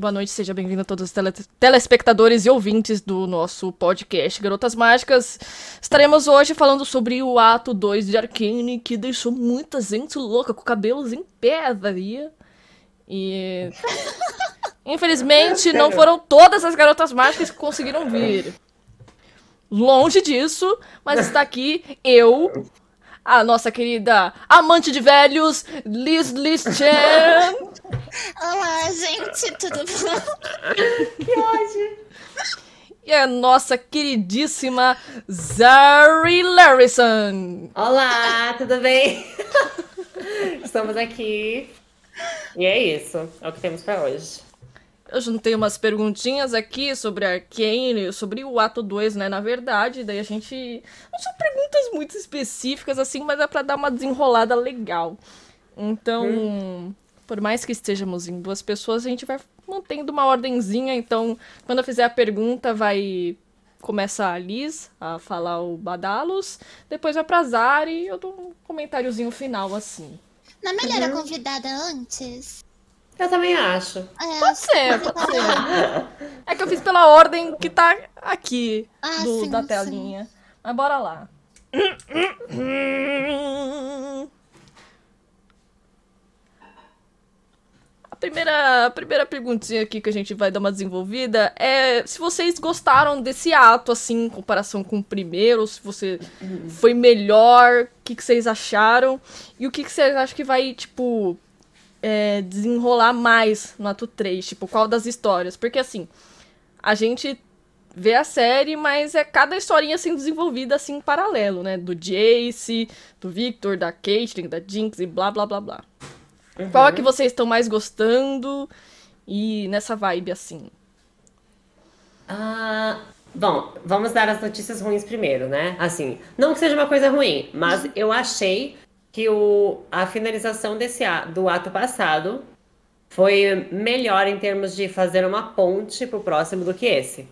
Boa noite, seja bem-vindo a todos os tele telespectadores e ouvintes do nosso podcast Garotas Mágicas. Estaremos hoje falando sobre o ato 2 de Arcane, que deixou muita gente louca com cabelos em pé, varia. E. Infelizmente, não foram todas as garotas mágicas que conseguiram vir. Longe disso, mas está aqui eu, a nossa querida amante de velhos, Liz Liz Chan. Olá, gente, tudo bom? que ódio. E a nossa queridíssima Zari Larrison. Olá, tudo bem? Estamos aqui. E é isso, é o que temos para hoje. Eu juntei umas perguntinhas aqui sobre Arcane, sobre o ato 2, né? Na verdade, daí a gente. Não são perguntas muito específicas, assim, mas é pra dar uma desenrolada legal. Então, hum. por mais que estejamos em duas pessoas, a gente vai mantendo uma ordenzinha. Então, quando eu fizer a pergunta, vai. Começa a Liz a falar o Badalos, depois vai pra Zari e eu dou um comentáriozinho final, assim. Não é melhor uhum. a convidada antes? Eu também acho. É, pode ser, pode ser. É que eu fiz pela ordem que tá aqui ah, do, sim, da telinha. Sim. Mas bora lá. A primeira, a primeira perguntinha aqui que a gente vai dar uma desenvolvida é se vocês gostaram desse ato, assim, em comparação com o primeiro, se você foi melhor, o que, que vocês acharam, e o que, que vocês acham que vai, tipo, é, desenrolar mais no ato 3? Tipo, qual das histórias? Porque assim, a gente vê a série, mas é cada historinha sendo desenvolvida assim em paralelo, né? Do Jace, do Victor, da Caitlyn, da Jinx e blá blá blá blá. Uhum. Qual é que vocês estão mais gostando e nessa vibe assim? Ah, bom, vamos dar as notícias ruins primeiro, né? Assim, não que seja uma coisa ruim, mas eu achei que o, a finalização desse do ato passado foi melhor em termos de fazer uma ponte pro próximo do que esse.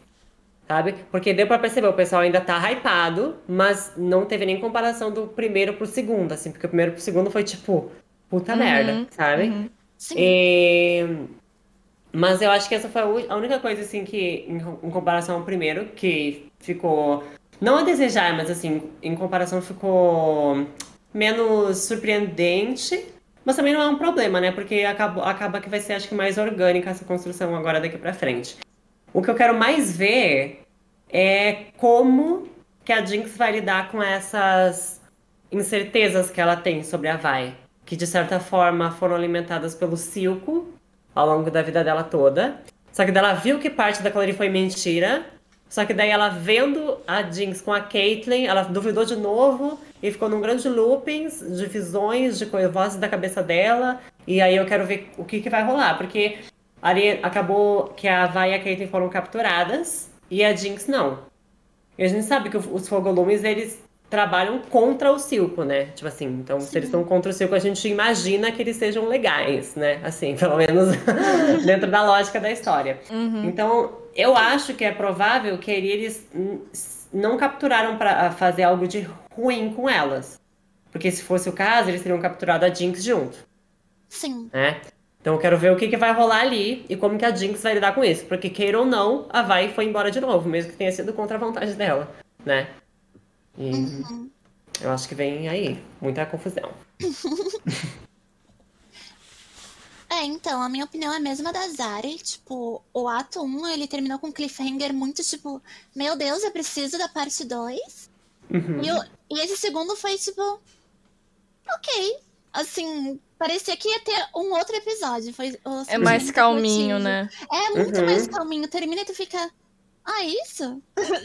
Sabe? Porque deu para perceber, o pessoal ainda tá hypado, mas não teve nem comparação do primeiro pro segundo, assim, porque o primeiro pro segundo foi tipo, puta uhum, merda, sabe? Uhum. Sim. E... Mas eu acho que essa foi a única coisa, assim, que, em, em comparação ao primeiro, que ficou. Não a desejar, mas assim, em comparação ficou menos surpreendente, mas também não é um problema, né? Porque acaba, acaba que vai ser, acho que, mais orgânica essa construção agora daqui para frente. O que eu quero mais ver é como que a Jinx vai lidar com essas incertezas que ela tem sobre a Vai, que de certa forma foram alimentadas pelo Silco ao longo da vida dela toda. Só que ela viu que parte daquilo ali foi mentira. Só que daí ela vendo a Jinx com a Caitlyn, ela duvidou de novo e ficou num grande looping de visões, de vozes da cabeça dela. E aí eu quero ver o que, que vai rolar, porque ali acabou que a Vai e a Caitlyn foram capturadas e a Jinx não. E a gente sabe que os Fogolumes, eles trabalham contra o Silco, né? Tipo assim, então Sim. se eles estão contra o Silco, a gente imagina que eles sejam legais, né? Assim, pelo menos dentro da lógica da história. Uhum. Então, eu acho que é provável que eles não capturaram para fazer algo de ruim com elas. Porque se fosse o caso, eles teriam capturado a Jinx junto. Sim. Né? Então eu quero ver o que, que vai rolar ali e como que a Jinx vai lidar com isso. Porque queira ou não, a Vai foi embora de novo, mesmo que tenha sido contra a vontade dela, né? E uhum. eu acho que vem aí muita confusão. É, então, a minha opinião é a mesma da Zari. Tipo, o ato 1, ele terminou com um cliffhanger muito, tipo, meu Deus, eu preciso da parte 2. Uhum. E, o, e esse segundo foi, tipo, ok. Assim, parecia que ia ter um outro episódio. Foi, é mais calminho, né? É muito uhum. mais calminho. Termina e tu fica ah, isso?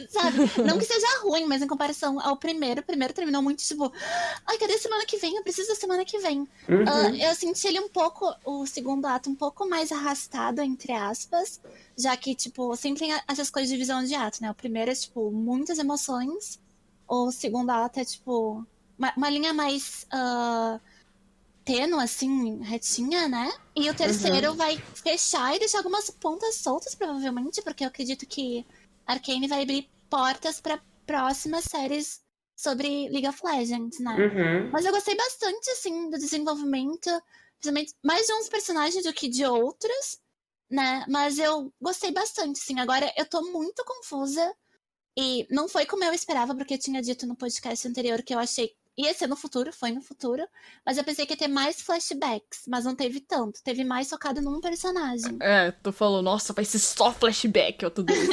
Sabe? Não que seja ruim, mas em comparação ao primeiro, o primeiro terminou muito tipo, ai, cadê semana que vem? Eu preciso da semana que vem. Uhum. Uh, eu senti ele um pouco, o segundo ato, um pouco mais arrastado, entre aspas, já que, tipo, sempre tem essas coisas de visão de ato, né? O primeiro é, tipo, muitas emoções, o segundo ato é, tipo, uma, uma linha mais. Uh, tênue, assim, retinha, né? E o terceiro uhum. vai fechar e deixar algumas pontas soltas, provavelmente, porque eu acredito que Arcane vai abrir portas para próximas séries sobre League of Legends, né? Uhum. Mas eu gostei bastante, assim, do desenvolvimento, principalmente mais de uns personagens do que de outros, né? Mas eu gostei bastante, sim. Agora eu tô muito confusa. E não foi como eu esperava, porque eu tinha dito no podcast anterior que eu achei ia ser no futuro, foi no futuro, mas eu pensei que ia ter mais flashbacks, mas não teve tanto, teve mais focado num personagem. É, tu falou, nossa, vai ser só flashback, ó, tudo isso.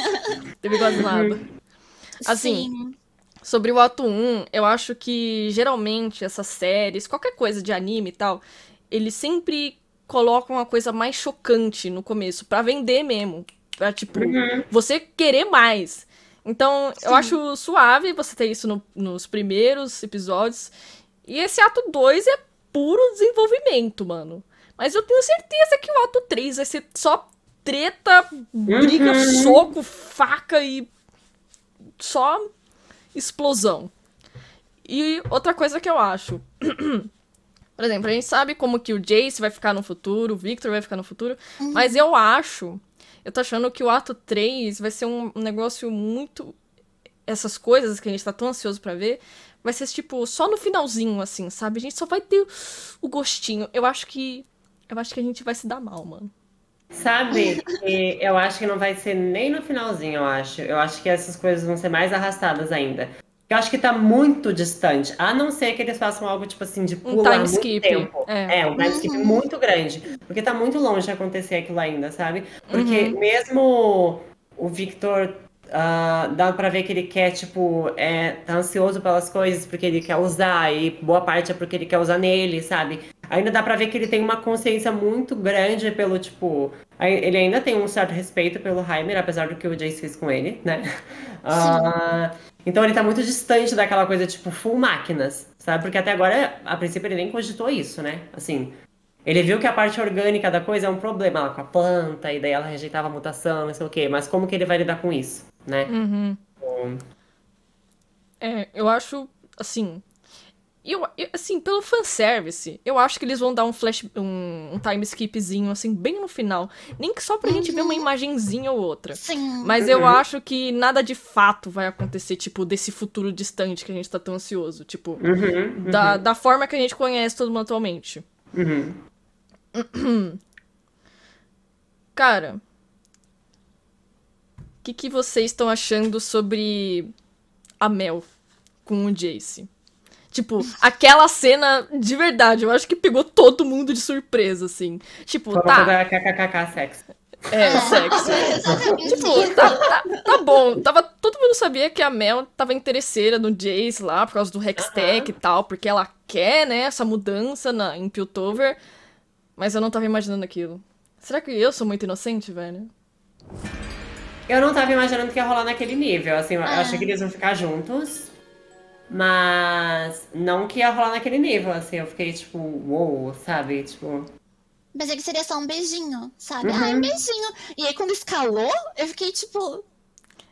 teve quase nada. Assim, Sim. sobre o ato 1, eu acho que geralmente essas séries, qualquer coisa de anime e tal, eles sempre colocam uma coisa mais chocante no começo, para vender mesmo. Pra, tipo, uhum. você querer mais. Então, Sim. eu acho suave você ter isso no, nos primeiros episódios. E esse ato 2 é puro desenvolvimento, mano. Mas eu tenho certeza que o ato 3 vai ser só treta, briga, uhum. soco, faca e só explosão. E outra coisa que eu acho. Por exemplo, a gente sabe como que o Jace vai ficar no futuro, o Victor vai ficar no futuro, uhum. mas eu acho eu tô achando que o ato 3 vai ser um negócio muito. Essas coisas que a gente tá tão ansioso para ver. Vai ser, tipo, só no finalzinho, assim, sabe? A gente só vai ter o gostinho. Eu acho que. Eu acho que a gente vai se dar mal, mano. Sabe? eu acho que não vai ser nem no finalzinho, eu acho. Eu acho que essas coisas vão ser mais arrastadas ainda. Eu acho que tá muito distante. A não ser que eles façam algo, tipo assim, de pular um time skip. tempo. É. é, um time skip uhum. muito grande. Porque tá muito longe de acontecer aquilo ainda, sabe? Porque uhum. mesmo o Victor Uh, dá pra ver que ele quer, tipo, é, tá ansioso pelas coisas porque ele quer usar, e boa parte é porque ele quer usar nele, sabe? Ainda dá pra ver que ele tem uma consciência muito grande pelo, tipo. Ele ainda tem um certo respeito pelo Heimer, apesar do que o Jace fez com ele, né? Uh, então ele tá muito distante daquela coisa, tipo, full máquinas, sabe? Porque até agora, a princípio, ele nem cogitou isso, né? Assim, ele viu que a parte orgânica da coisa é um problema lá com a planta, e daí ela rejeitava a mutação, não sei o quê. Mas como que ele vai lidar com isso, né? Uhum. Um... É, eu acho, assim, eu, eu, assim, pelo fanservice, eu acho que eles vão dar um flash, um, um time skipzinho, assim, bem no final. Nem que só pra uhum. gente ver uma uhum. imagenzinha ou outra. Sim. Mas eu uhum. acho que nada de fato vai acontecer, tipo, desse futuro distante que a gente tá tão ansioso. Tipo, uhum, Da, uhum. da forma que a gente conhece todo mundo atualmente. Cara, o que, que vocês estão achando sobre a Mel com o Jace? Tipo, aquela cena de verdade, eu acho que pegou todo mundo de surpresa, assim. Tipo, Só tá. KKKK sexo. É, sexo. tipo, tá, tá, tá, bom. Tava, todo mundo sabia que a Mel tava interesseira no Jace lá, por causa do Hextech uh -huh. e tal, porque ela quer, né, essa mudança na, em Piltover. Mas eu não tava imaginando aquilo. Será que eu sou muito inocente, velho? Eu não tava imaginando que ia rolar naquele nível. Assim, eu achei que eles iam ficar juntos. Mas não que ia rolar naquele nível, assim, eu fiquei tipo, uou, wow, sabe? Tipo. Pensei que seria só um beijinho, sabe? Uhum. Ai, um beijinho. E aí quando escalou, eu fiquei tipo.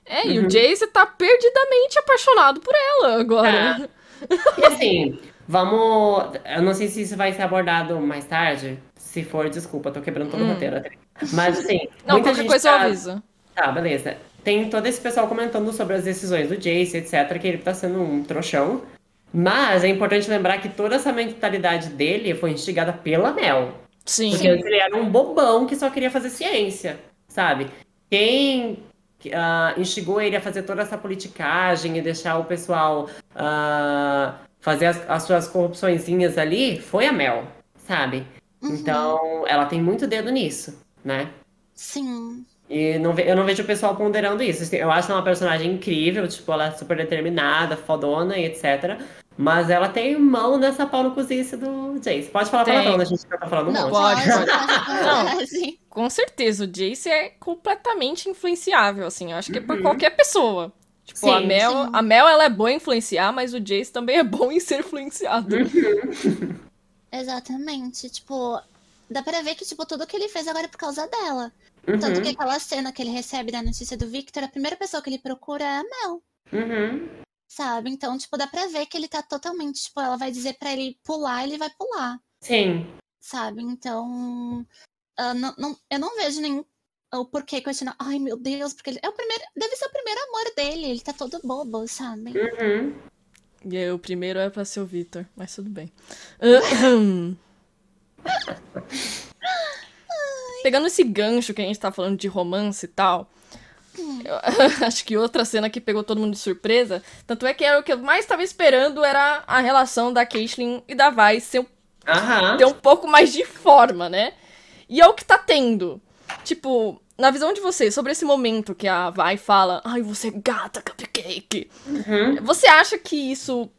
É, uhum. e o uhum. Jace tá perdidamente apaixonado por ela agora. É. E assim, vamos. Eu não sei se isso vai ser abordado mais tarde. Se for, desculpa, tô quebrando todo hum. o roteiro até. Mas assim. Não, qualquer coisa tá... eu aviso. Tá, beleza tem todo esse pessoal comentando sobre as decisões do Jace, etc., que ele tá sendo um trouxão. Mas é importante lembrar que toda essa mentalidade dele foi instigada pela Mel. Sim. Porque ele era um bobão que só queria fazer ciência, sabe? Quem uh, instigou ele a fazer toda essa politicagem e deixar o pessoal uh, fazer as, as suas corrupçõezinhas ali foi a Mel, sabe? Uhum. Então, ela tem muito dedo nisso, né? Sim. E não, eu não vejo o pessoal ponderando isso. Assim, eu acho ela uma personagem incrível, tipo, ela é super determinada, fodona e etc. Mas ela tem mão nessa pau no cozice do Jace. Pode falar palavrão, né? a gente tá falando não, um Pode, pode. não, com certeza, o Jace é completamente influenciável, assim. Eu acho que é por uhum. qualquer pessoa. Tipo, sim, a Mel, sim. a Mel, ela é boa em influenciar, mas o Jace também é bom em ser influenciado. Exatamente. Tipo, dá pra ver que, tipo, tudo que ele fez agora é por causa dela. Uhum. Tanto que aquela cena que ele recebe da notícia do Victor, a primeira pessoa que ele procura é a Mel. Uhum. Sabe? Então, tipo, dá pra ver que ele tá totalmente, tipo, ela vai dizer para ele pular, ele vai pular. Sim. Sabe? Então. Uh, não, não, eu não vejo nem o porquê continuar. Ai, meu Deus, porque ele é o primeiro. Deve ser o primeiro amor dele. Ele tá todo bobo, sabe? Uhum. E aí, o primeiro é pra ser o Victor, mas tudo bem. pegando esse gancho que a gente tá falando de romance e tal, eu, acho que outra cena que pegou todo mundo de surpresa, tanto é que era o que eu mais tava esperando era a relação da Caitlyn e da Vi ser, Aham. ter um pouco mais de forma, né? E é o que tá tendo. Tipo, na visão de vocês, sobre esse momento que a Vi fala, ai, você é gata, cupcake. Uhum. Você acha que isso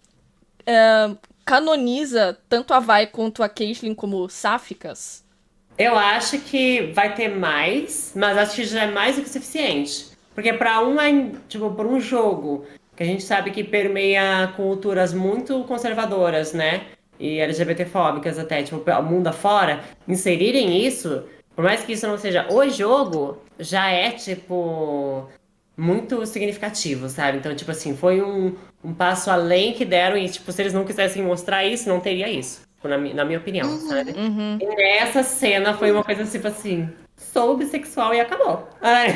é, canoniza tanto a Vi quanto a Caitlyn como sáficas? Eu acho que vai ter mais, mas acho que já é mais do que suficiente. Porque para um, tipo, para um jogo que a gente sabe que permeia culturas muito conservadoras, né? E LGBTfóbicas até, tipo, o mundo afora, inserirem isso, por mais que isso não seja o jogo, já é, tipo, muito significativo, sabe? Então, tipo assim, foi um, um passo além que deram e, tipo, se eles não quisessem mostrar isso, não teria isso. Na, mi- na minha opinião, sabe? Uhum. E nessa cena foi uma coisa tipo assim, sou bissexual e acabou. Ai.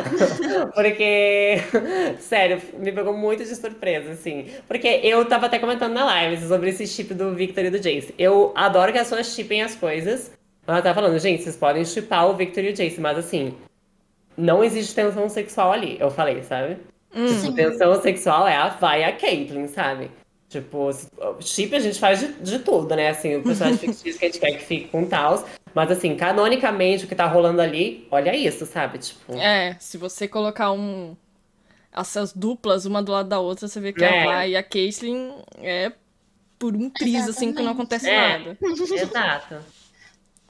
Porque, sério, me pegou muito de surpresa, assim. Porque eu tava até comentando na live sobre esse chip do Victor e do Jace. Eu adoro que as pessoas chipem as coisas. Ela tá falando, gente, vocês podem chipar o Victor e o Jace, mas assim, não existe tensão sexual ali, eu falei, sabe? Tipo, tensão sexual é a vai a Caitlyn, sabe? Tipo, chip a gente faz de, de tudo, né? Assim, o personagem fictício que a gente quer que fique com tals. Mas assim, canonicamente o que tá rolando ali, olha isso, sabe? Tipo. É, se você colocar um. Essas duplas, uma do lado da outra, você vê que É. a Vi e a Caitlyn é por um triz, assim, que não acontece É. nada. Exato.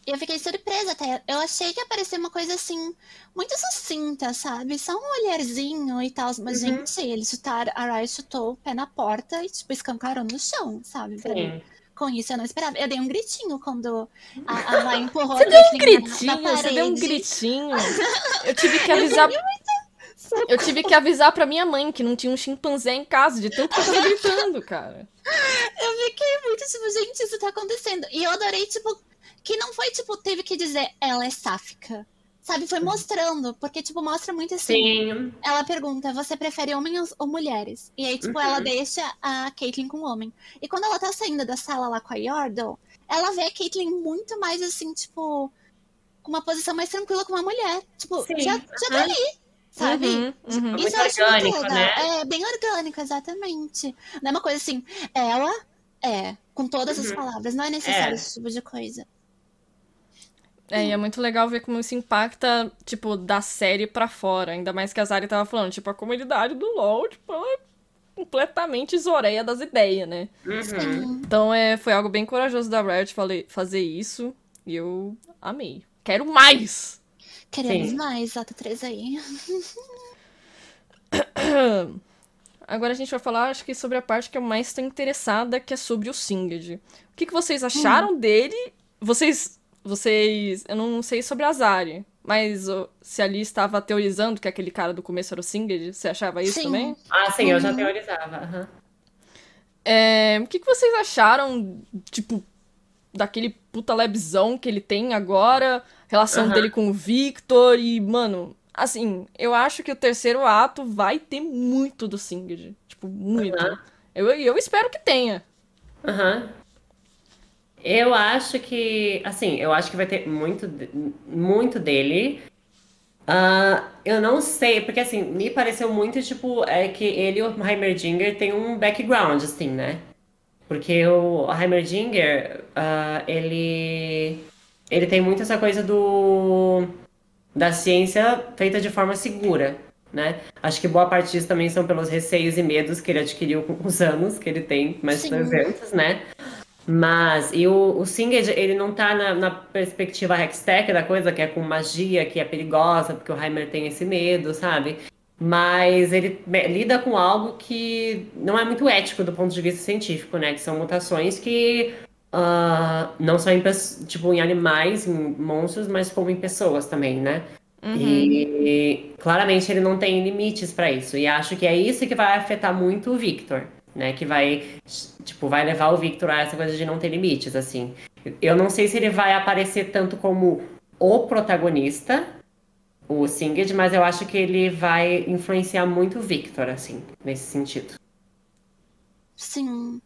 E eu fiquei surpresa até. Eu achei que ia parecer uma coisa assim, muito sucinta, sabe? Só um olharzinho e tal. Mas, Uhum. gente, eles chutaram, a Rai chutou o pé na porta e, tipo, escancarou no chão, sabe? Sim. Com isso eu não esperava. Eu dei um gritinho quando a, a Rai empurrou Você a deu um na- gritinho, na você deu um gritinho. Eu tive que avisar. Eu tive que avisar pra minha mãe que não tinha um chimpanzé em casa, de tanto que eu tava gritando, cara. Eu fiquei muito, tipo, gente, isso tá acontecendo. E eu adorei, tipo, que não foi, tipo, teve que dizer ela é sáfica. Sabe, foi mostrando, porque, tipo, mostra muito assim. Sim. Ela pergunta, você prefere homens ou mulheres? E aí, tipo, ela Uhum. deixa a Caitlyn com o homem. E quando ela tá saindo da sala lá com a Yordle, ela vê a Caitlyn muito mais, assim, tipo, com uma posição mais tranquila com uma mulher. Tipo, Sim, já, já tá aham. ali, sabe? Uhum, uhum. Muito Isso eu muito orgânico, legal. né? É, bem orgânico, exatamente. Não é uma coisa assim, ela é, com todas as Uhum. palavras. Não é necessário É. esse tipo de coisa. É, e é muito legal ver como isso impacta, tipo, da série pra fora. Ainda mais que a Zari tava falando, tipo, a comunidade do LoL, tipo, ela é completamente zoreia das ideias, né? Uhum. Então, é, foi algo bem corajoso da Riot fale- fazer isso. E eu amei. Quero mais! Queremos Sim. mais, Ato 3 aí. Agora a gente vai falar, acho que sobre a parte que eu mais estou interessada, que é sobre o Singed. O que, que vocês acharam dele? Vocês. Vocês. Eu não sei sobre a Zari, mas se ali estava teorizando que aquele cara do começo era o Singed, você achava isso Sim. também? Ah, sim, eu já Uhum. teorizava. aham. É, o que, que vocês acharam, tipo, daquele puta lebzão que ele tem agora, relação Aham. dele com o Victor e, mano, assim, eu acho que o terceiro ato vai ter muito do Singed. Tipo, muito. Aham. Eu, eu espero que tenha. Aham. Eu acho que, assim, eu acho que vai ter muito, muito dele. Ah, eu não sei, porque assim, me pareceu muito, tipo, é que ele e o Heimerdinger têm um background, assim, né? Porque o Heimerdinger, ah, ele, ele tem muito essa coisa do, da ciência feita de forma segura, né? Acho que boa parte disso também são pelos receios e medos que ele adquiriu com os anos que ele tem, mais de Sim. 300, né? Mas, e o, o Singed, ele não tá na, na perspectiva Hextech da coisa, que é com magia, que é perigosa, porque o Heimer tem esse medo, sabe? Mas ele lida com algo que não é muito ético do ponto de vista científico, né? Que são mutações que ah, não só em, tipo, em animais, em monstros, mas como em pessoas também, né? E claramente ele não tem limites pra isso. E acho que é isso que vai afetar muito o Victor, né? Que vai, tipo, vai levar o Victor a essa coisa de não ter limites, assim. Eu não sei se ele vai aparecer tanto como o protagonista, o Singed, mas eu acho que ele vai influenciar muito o Victor, assim, nesse sentido. Sim.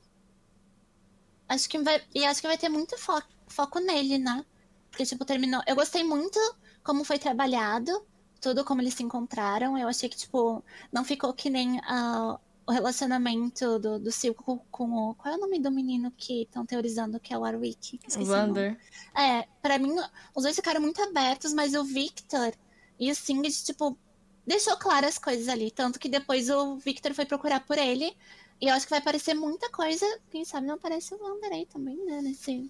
Acho que vai. E acho que vai ter muito fo- foco nele, né? Porque, tipo, terminou. Eu gostei muito como foi trabalhado, tudo como eles se encontraram. Eu achei que, tipo, não ficou que nem uh, o relacionamento do, do Silco com, com, o. Qual é o nome do menino que estão teorizando que é o Warwick? O Wander. É, pra mim, os dois ficaram muito abertos, mas o Victor e o Singed, tipo, deixou claras as coisas ali. Tanto que depois o Victor foi procurar por ele. E eu acho que vai aparecer muita coisa. Quem sabe não aparece o Wander aí também, né? Nesse,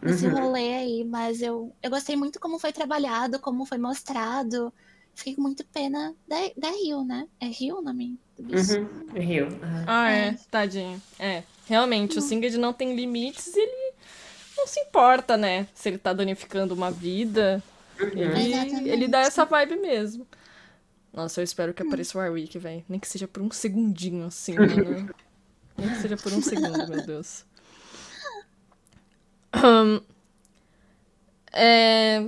nesse uhum. rolê aí. Mas eu, eu gostei muito como foi trabalhado, como foi mostrado. Fiquei com muito pena da, da Rio, né? É Rio o nome do bicho? Uhum. Rio. Uhum. Ah, é. é. Tadinho. É. Realmente, uhum. o Singed não tem limites e ele não se importa, né? Se ele tá danificando uma vida. Uhum. Ele, ele dá essa vibe mesmo. Nossa, eu espero que apareça o Warwick, velho. Nem que seja por um segundinho, assim, né? Nem que seja por um segundo, meu Deus. Um, é...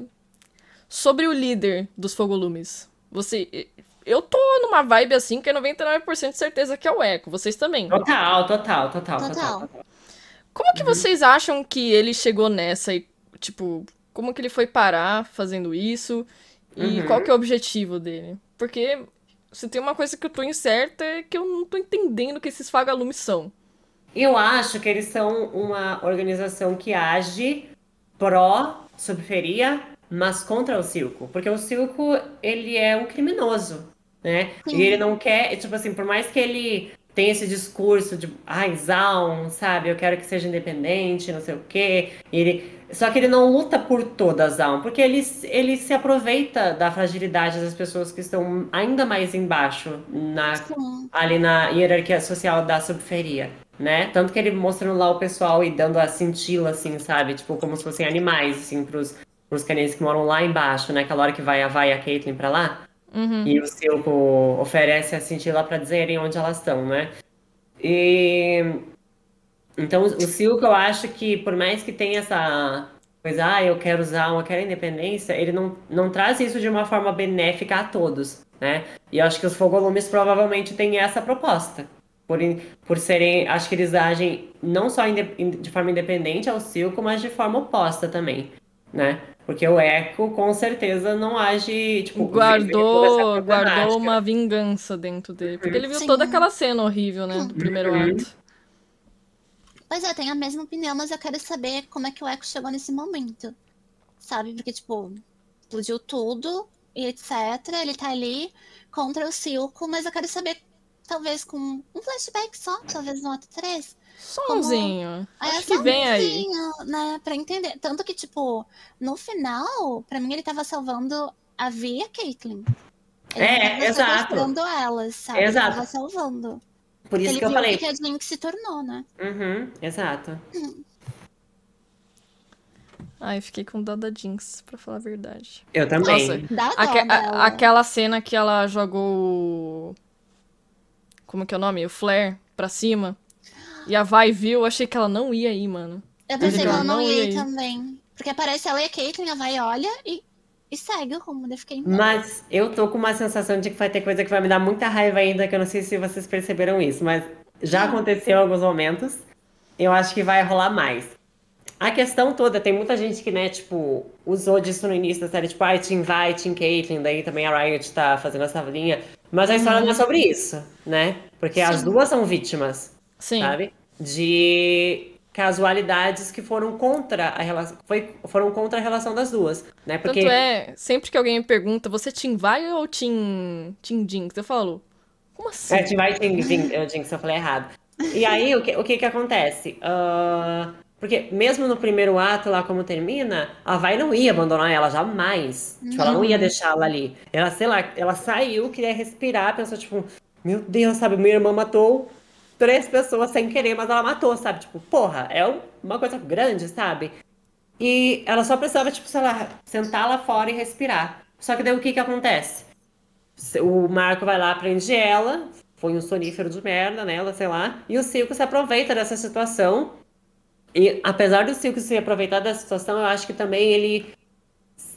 Sobre o líder dos Fogolumes. Você. Eu tô numa vibe assim que é 99% de certeza que é o Echo. Vocês também. Total, total, total, total. total. Como que uhum. vocês acham que ele chegou nessa e, tipo, como que ele foi parar fazendo isso? E uhum. qual que é o objetivo dele? Porque se tem uma coisa que eu tô incerta é que eu não tô entendendo o que esses vagalumes são. Eu acho que eles são uma organização que age pró-subferia, mas contra o Silco. Porque o Silco, ele é um criminoso, né? Sim. E ele não quer, tipo assim, por mais que ele tem esse discurso de, ai, Zaun, sabe? Eu quero que seja independente, não sei o quê. Ele, só que ele não luta por toda a Zaun, porque ele, ele se aproveita da fragilidade das pessoas que estão ainda mais embaixo, na, ali na hierarquia social da subferia, né? Tanto que ele mostrando lá o pessoal e dando a cintila, assim, sabe? Tipo, como se fossem animais, assim, pros, pros carinhas que moram lá embaixo, né? Aquela hora que vai a Vai e a Caitlyn pra lá. Uhum. E o Silco oferece a cintila para dizerem onde elas estão, né? E então o Silco eu acho que por mais que tenha essa coisa, ah, eu quero usar, eu quero independência, ele não, não traz isso de uma forma benéfica a todos, né? E eu acho que os Fogolumes provavelmente têm essa proposta. Por, por serem, acho que eles agem não só de forma independente ao Silco, mas de forma oposta também, né? Porque o Echo com certeza não age, tipo, guardou, guardou uma vingança dentro dele. Porque ele viu Sim. toda aquela cena horrível, né? Do primeiro uhum. ato. Pois é, eu tenho a mesma opinião, mas eu quero saber como é que o Echo chegou nesse momento. Sabe? Porque, tipo, explodiu tudo e etc. Ele tá ali contra o Silco, mas eu quero saber, talvez com um flashback só, talvez no ato 3 Somzinho. Como... Acho é, que vem aí. Né, pra entender. Tanto que, tipo, no final, pra mim ele tava salvando a Vi e a Caitlyn. Ele é, exato. salvando elas, sabe? Exato. Ele tava salvando. Por isso ele que eu falei. que a Jinx se tornou, né? Uhum, exato. Hum. Ai, fiquei com dó da Jinx, pra falar a verdade. Eu também. Nossa, aque a, aquela cena que ela jogou. Como que é o nome? O Flare pra cima. E a Vai viu, achei que ela não ia ir, mano. Eu pensei que ela não, ia ir também. Porque aparece ela e a Caitlyn, a Vai olha e, e segue o rumo. Eu fiquei Mas eu tô com uma sensação de que vai ter coisa que vai me dar muita raiva ainda, que eu não sei se vocês perceberam isso, mas já aconteceu em alguns momentos. Eu acho que vai rolar mais. A questão toda, tem muita gente que, né, tipo, usou disso no início da série, tipo, ai, ah, Team Vai, Team Caitlyn, daí também a Riot tá fazendo essa linha. Mas a história uhum. não é sobre isso, né? Porque Sim. as duas são vítimas. Sim. Sabe? De casualidades que foram contra a relação, foi, foram contra a relação das duas, né? Porque Tanto é, sempre que alguém me pergunta, você Team Vai ou Team, team Jinx? Eu falo, como assim? É, Team Vai Team Jinx, eu falei errado. E aí, o que, o que que acontece? Uh, porque mesmo no primeiro ato, lá como termina, a Vai não ia abandonar ela, jamais. Não. Tipo, ela não ia deixá-la ali. Ela, sei lá, ela saiu, queria respirar, pensou, tipo, meu Deus, sabe, minha irmã matou três pessoas sem querer, mas ela matou, sabe? Tipo, porra, é uma coisa grande, sabe? E ela só precisava, tipo, sei lá, sentar lá fora e respirar. Só que daí o que que acontece? O Marco vai lá, prende ela, foi um sonífero de merda nela, sei lá, e o Silco se aproveita dessa situação. E apesar do Silco se aproveitar dessa situação, eu acho que também ele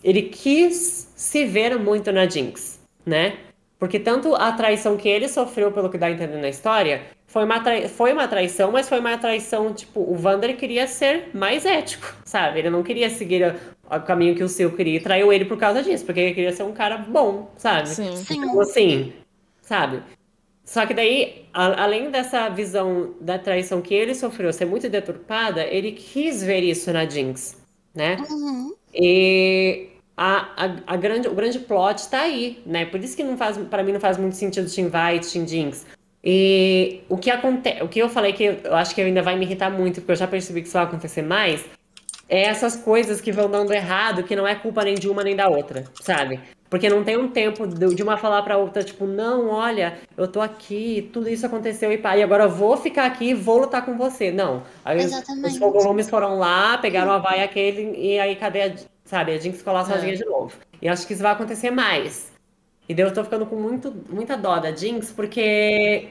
ele quis se ver muito na Jinx, né? Porque tanto a traição que ele sofreu, pelo que dá a entender na história, foi uma, trai... foi uma traição, mas foi uma traição, tipo, o Vander queria ser mais ético, sabe? Ele não queria seguir o caminho que o Sil queria e traiu ele por causa disso, porque ele queria ser um cara bom, sabe? Sim. Sim. Então, assim, sabe? Só que daí, a- além dessa visão da traição que ele sofreu ser muito deturpada, ele quis ver isso na Jinx, né? Uhum. E a, a, a grande, o grande plot tá aí, né? Por isso que não faz, para mim não faz muito sentido Team White, Team Jinx. E o que acontece, o que eu falei que eu acho que ainda vai me irritar muito, porque eu já percebi que isso vai acontecer mais, é essas coisas que vão dando errado, que não é culpa nem de uma nem da outra, sabe? Porque não tem um tempo de uma falar pra outra, tipo, não, olha, eu tô aqui, tudo isso aconteceu e pá, e agora eu vou ficar aqui e vou lutar com você. Não. Aí os- os Exatamente. Fogolomes foram lá, pegaram a vaia aquele, e aí cadê a, sabe, a Jinx lá sozinha É. de novo. E acho que isso vai acontecer mais. E daí eu tô ficando com muito, muita dó da Jinx, porque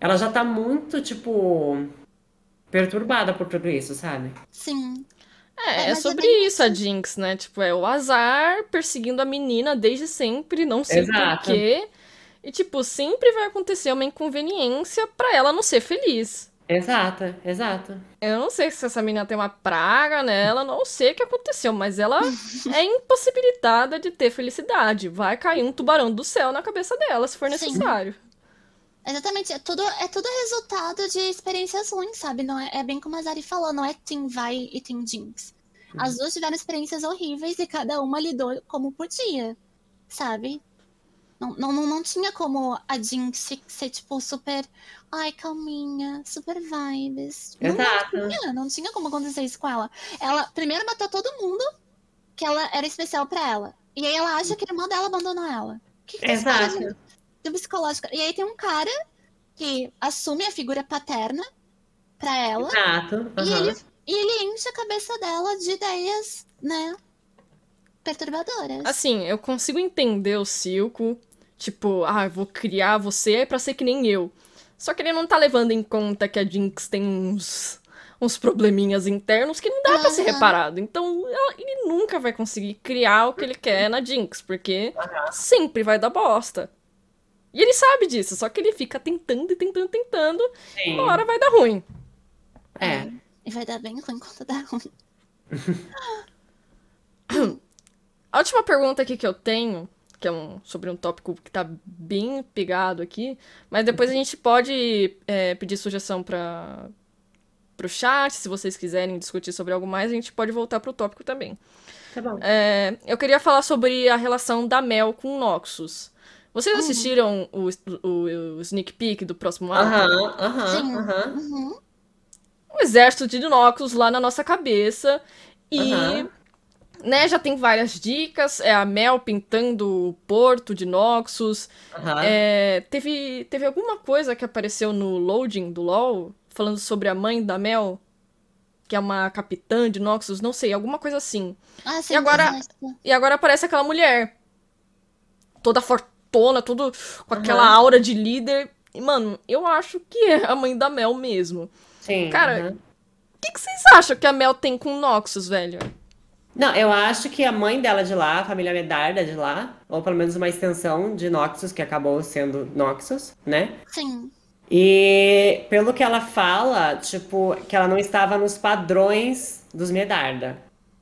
ela já tá muito, tipo, perturbada por tudo isso, sabe? Sim. É, É, é sobre bem isso a Jinx, né? Tipo, é o azar perseguindo a menina desde sempre, não sei Exato. porquê. E, tipo, sempre vai acontecer uma inconveniência pra ela não ser feliz. Exato, exato. Eu não sei se essa menina tem uma praga nela, não sei o que aconteceu, mas ela é impossibilitada de ter felicidade. Vai cair um tubarão do céu na cabeça dela, se for Sim. necessário. Exatamente, é tudo, é tudo resultado de experiências ruins, sabe? Não é, é bem como a Zari falou, não é Team Vai e Team Jinx. As duas tiveram experiências horríveis e cada uma lidou como podia, sabe? Não, não, não, tinha como a Jinx ser, tipo, super. Ai, calminha, super vibes. Não, Exato. não tinha, não tinha como acontecer isso com ela. Ela primeiro matou todo mundo que ela era especial pra ela. E aí ela acha que a irmã dela abandonou ela. O que, que tá Exato. do psicológico. E aí tem um cara que assume a figura paterna pra ela Exato. e, aham. ele, e ele enche a cabeça dela de ideias, né? Perturbadoras. Assim, eu consigo entender o Silco, tipo, ah, eu vou criar você pra ser que nem eu. Só que ele não tá levando em conta que a Jinx tem uns, uns probleminhas internos que não dá pra ser Aham. reparado. Então, ela- ele nunca vai conseguir criar o que ele quer na Jinx, porque sempre vai dar bosta. E ele sabe disso, só que ele fica tentando e tentando, tentando, e Sim. uma hora vai dar ruim. É. E vai dar bem ruim quando dá ruim. A última pergunta aqui que eu tenho, que é um, sobre um tópico que tá bem pegado aqui, mas depois a gente pode é, pedir sugestão para pro chat, se vocês quiserem discutir sobre algo mais, a gente pode voltar pro tópico também. Tá bom. É, eu queria falar sobre a relação da Mel com o Noxus. Vocês assistiram o, o, o sneak peek do próximo ato? Aham, aham, Sim. aham. Uhum. um exército de Noxus lá na nossa cabeça. E, Aham. Né, já tem várias dicas. É a Mel pintando o porto de Noxus. aham. É, teve, teve alguma coisa que apareceu no loading do LoL, falando sobre a mãe da Mel, que é uma capitã de Noxus, não sei, alguma coisa assim. Ah, sim, E agora-. E agora aparece aquela mulher, toda fortona, tudo com aquela Aham. aura de líder. E, mano, eu acho que é a mãe da Mel mesmo. Sim. Cara. O que, que vocês acham que a Mel tem com o Noxus, velho? Não, eu acho que a mãe dela de lá, a família Medarda de lá, ou pelo menos uma extensão de Noxus, que acabou sendo Noxus, né? Sim. E pelo que ela fala, tipo, que ela não estava nos padrões dos Medarda.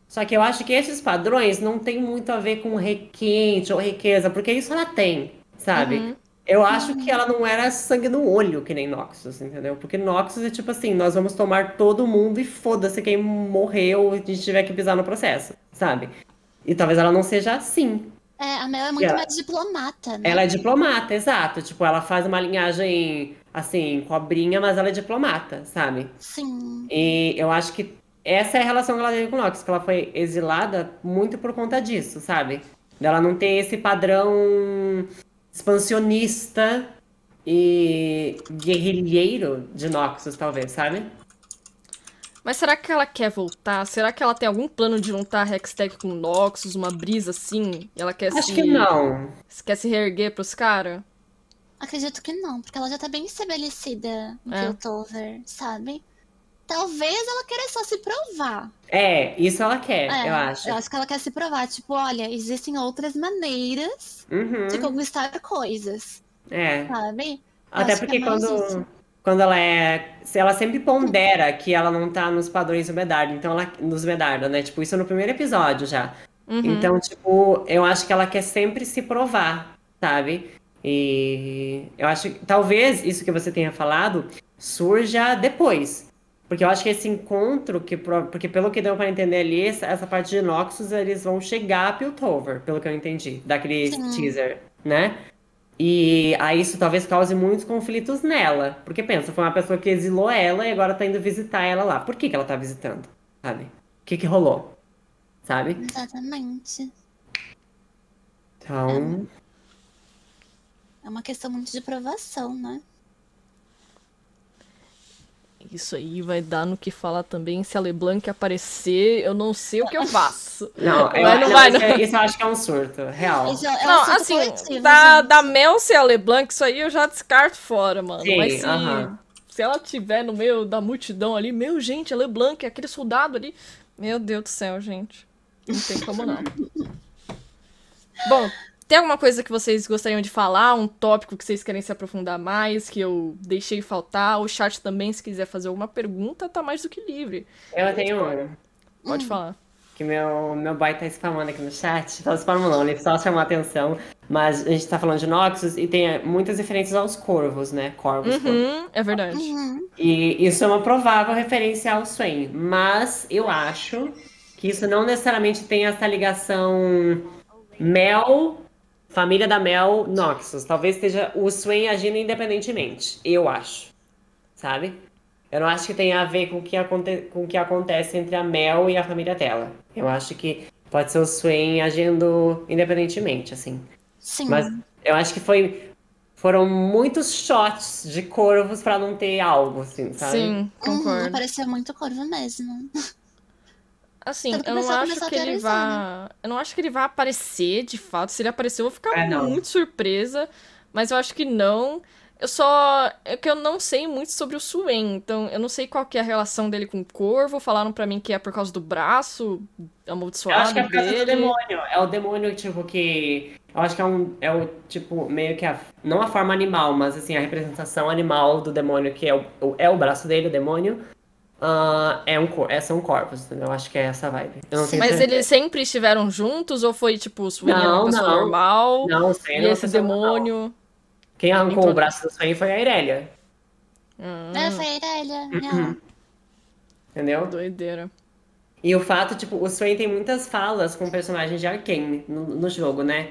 Só que eu acho que esses padrões não tem muito a ver com requinte ou riqueza, porque isso ela tem, sabe? Uhum. Eu acho que ela não era sangue no olho que nem Noxus, entendeu? Porque Noxus é tipo assim, nós vamos tomar todo mundo e foda-se quem morreu e a gente tiver que pisar no processo, sabe? E talvez ela não seja assim. É, a Mel é muito ela- mais diplomata, né? Ela é diplomata, exato. Tipo, ela faz uma linhagem assim, cobrinha, mas ela é diplomata, sabe? Sim. E eu acho que essa é a relação que ela teve com o Noxus, que ela foi exilada muito por conta disso, sabe? Dela não ter esse padrão expansionista e guerrilheiro de Noxus, talvez, sabe? Mas será que ela quer voltar? Será que ela tem algum plano de juntar a Hextech com o Noxus, uma brisa assim? Ela quer Acho se, que não. quer se reerguer pros caras? Acredito que não, porque ela já tá bem estabelecida no É. Piltover, sabe? Talvez ela queira só se provar. É, isso ela quer, É, eu acho. Eu acho que ela quer se provar. Tipo, olha, existem outras maneiras Uhum, de conquistar coisas, é. sabe? Até acho que porque é quando, isso. quando ela é. Se ela sempre pondera que ela não tá nos padrões do Medardo, então ela. Nos Medardo, né? Tipo, isso no primeiro episódio já. Uhum. Então, tipo, eu acho que ela quer sempre se provar, sabe? E eu acho que talvez isso que você tenha falado surja depois. Porque eu acho que esse encontro, que, porque pelo que deu pra entender ali, essa, essa parte de Noxus, eles vão chegar a Piltover, pelo que eu entendi, daquele Sim. teaser, né? E aí isso talvez cause muitos conflitos nela. Porque pensa, foi uma pessoa que exilou ela e agora tá indo visitar ela lá. Por que que ela tá visitando? Sabe? O que que rolou? Sabe? Exatamente. Então. É uma questão muito de provação, né? Isso aí vai dar no que falar também. Se a LeBlanc aparecer, eu não sei o que eu faço. Não, eu, não não, vai, isso, não. é- isso eu acho que é um surto, real. Isso é um Não, assunto assim, coletivo, da, gente. da Mel ser a LeBlanc, isso aí eu já descarto fora, mano. Sim, Mas se, aham. se ela tiver no meio da multidão ali, meu, gente, a LeBlanc, aquele soldado ali. Meu Deus do céu, gente. Não tem como não. Bom, tem alguma coisa que vocês gostariam de falar? Um tópico que vocês querem se aprofundar mais, que eu deixei faltar? O chat também, se quiser fazer alguma pergunta, tá mais do que livre. Eu tenho um. Pode falar. Que meu, meu boy tá spamando aqui no chat. Tá spamando não, ele só chamou a atenção. Mas a gente tá falando de Noxus e tem eh, muitas referências aos corvos, né? Corvos. corvos. Uhum, é verdade. Uhum. E isso é uma provável referência ao Swain. Mas eu acho que isso não necessariamente tem essa ligação Mel, família da Mel, Noxus. Talvez esteja o Swain agindo independentemente. Eu acho. Sabe? Eu não acho que tenha a ver com o que, aconte com o que acontece entre a Mel e a família dela. Eu acho que pode ser o Swain agindo independentemente, assim. Sim. Mas eu acho que foi. Foram muitos shots de corvos pra não ter algo, assim, sabe? Sim, Uhum, concordo. parecia muito corvo mesmo. Assim, eu não acho que ele vá. Eu não acho que ele vá aparecer, de fato. Se ele aparecer, eu vou ficar É, muito surpresa. Mas eu acho que não. Eu só. É que eu não sei muito sobre o Suen. Então, eu não sei qual que é a relação dele com o corvo. Falaram pra mim que é por causa do braço Eu amaldiçoado acho que é por causa do dele. demônio. É o demônio, tipo, que. Eu acho que é um. É o, tipo, meio que a. Não a forma animal, mas assim, a representação animal do demônio, que é o, o- é o braço dele, o demônio. Ah, é um cor, é, são corpos, entendeu? Eu acho que é essa vibe. Não Mas certeza. eles sempre estiveram juntos? Ou foi, tipo, o Suen era uma Não, pessoa não. normal? Não, e não, esse pessoa normal. demônio. Quem arrancou Então- o braço do Swain foi a Irelia. Ah, É, foi a Irelia. Uhum. Entendeu? doideira. E o fato, tipo, o Swain tem muitas falas com personagens de Arcane no, no jogo, né?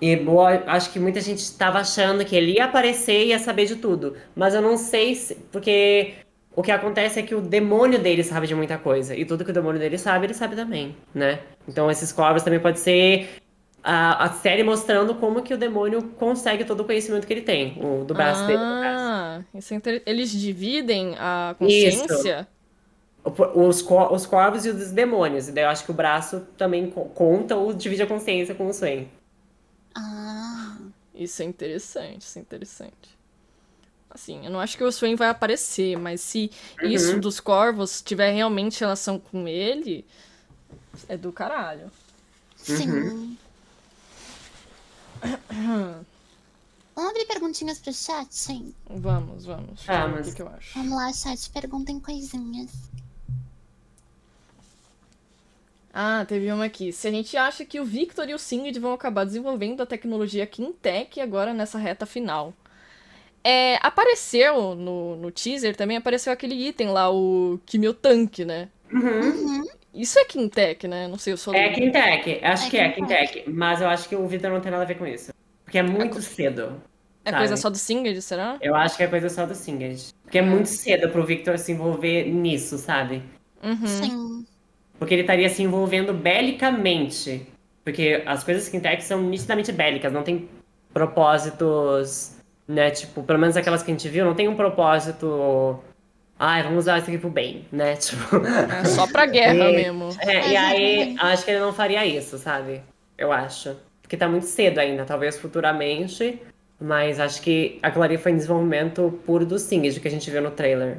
E boa, acho que muita gente estava achando que ele ia aparecer e ia saber de tudo. Mas eu não sei se. Porque o que acontece é que o demônio dele sabe de muita coisa. E tudo que o demônio dele sabe, ele sabe também, né? Então esses corvos também pode ser a, a série mostrando como que o demônio consegue todo o conhecimento que ele tem. O, do braço dele. no caso. Ah, isso é inter... eles dividem a consciência? O- Os, cor- os corvos e os demônios. E daí eu acho que o braço também co- conta ou divide a consciência com o Swain. Ah, Isso é interessante, isso é interessante. Assim, eu não acho que o Swain vai aparecer, mas se Uhum. isso dos corvos tiver realmente relação com ele, é do caralho. sim. Uhum. Vamos abrir perguntinhas pro chat, gente? Vamos, vamos. Ver Vamos. O que, que eu acho? Vamos lá, chat, perguntem coisinhas. Ah, teve uma aqui. Se a gente acha que o Victor e o Singed vão acabar desenvolvendo a tecnologia Quintec agora nessa reta final. É, apareceu no, no teaser também, apareceu aquele item lá, o Kimiotank, né? Uhum. Isso é Quintec, né? Não sei, eu sou É Quintec, acho É que é. Quintec, mas eu acho que o Vitor não tem nada a ver com isso. Porque é muito cedo. É sabe? coisa só do Singed, será? Eu acho que é coisa só do Singed. Porque é muito cedo pro Victor se envolver nisso, sabe? Uhum. Sim. Porque ele estaria se envolvendo belicamente. Porque as coisas Quintec são nitidamente bélicas, não tem propósitos, né? Tipo, pelo menos aquelas que a gente viu, não tem um propósito. Ai, vamos usar isso aqui pro bem, né? Tipo. É só pra guerra É. mesmo. É, e aí, Exatamente. acho que ele não faria isso, sabe? Eu acho. Porque tá muito cedo ainda, talvez futuramente. Mas acho que aquilo ali foi em desenvolvimento puro do Singed que a gente viu no trailer.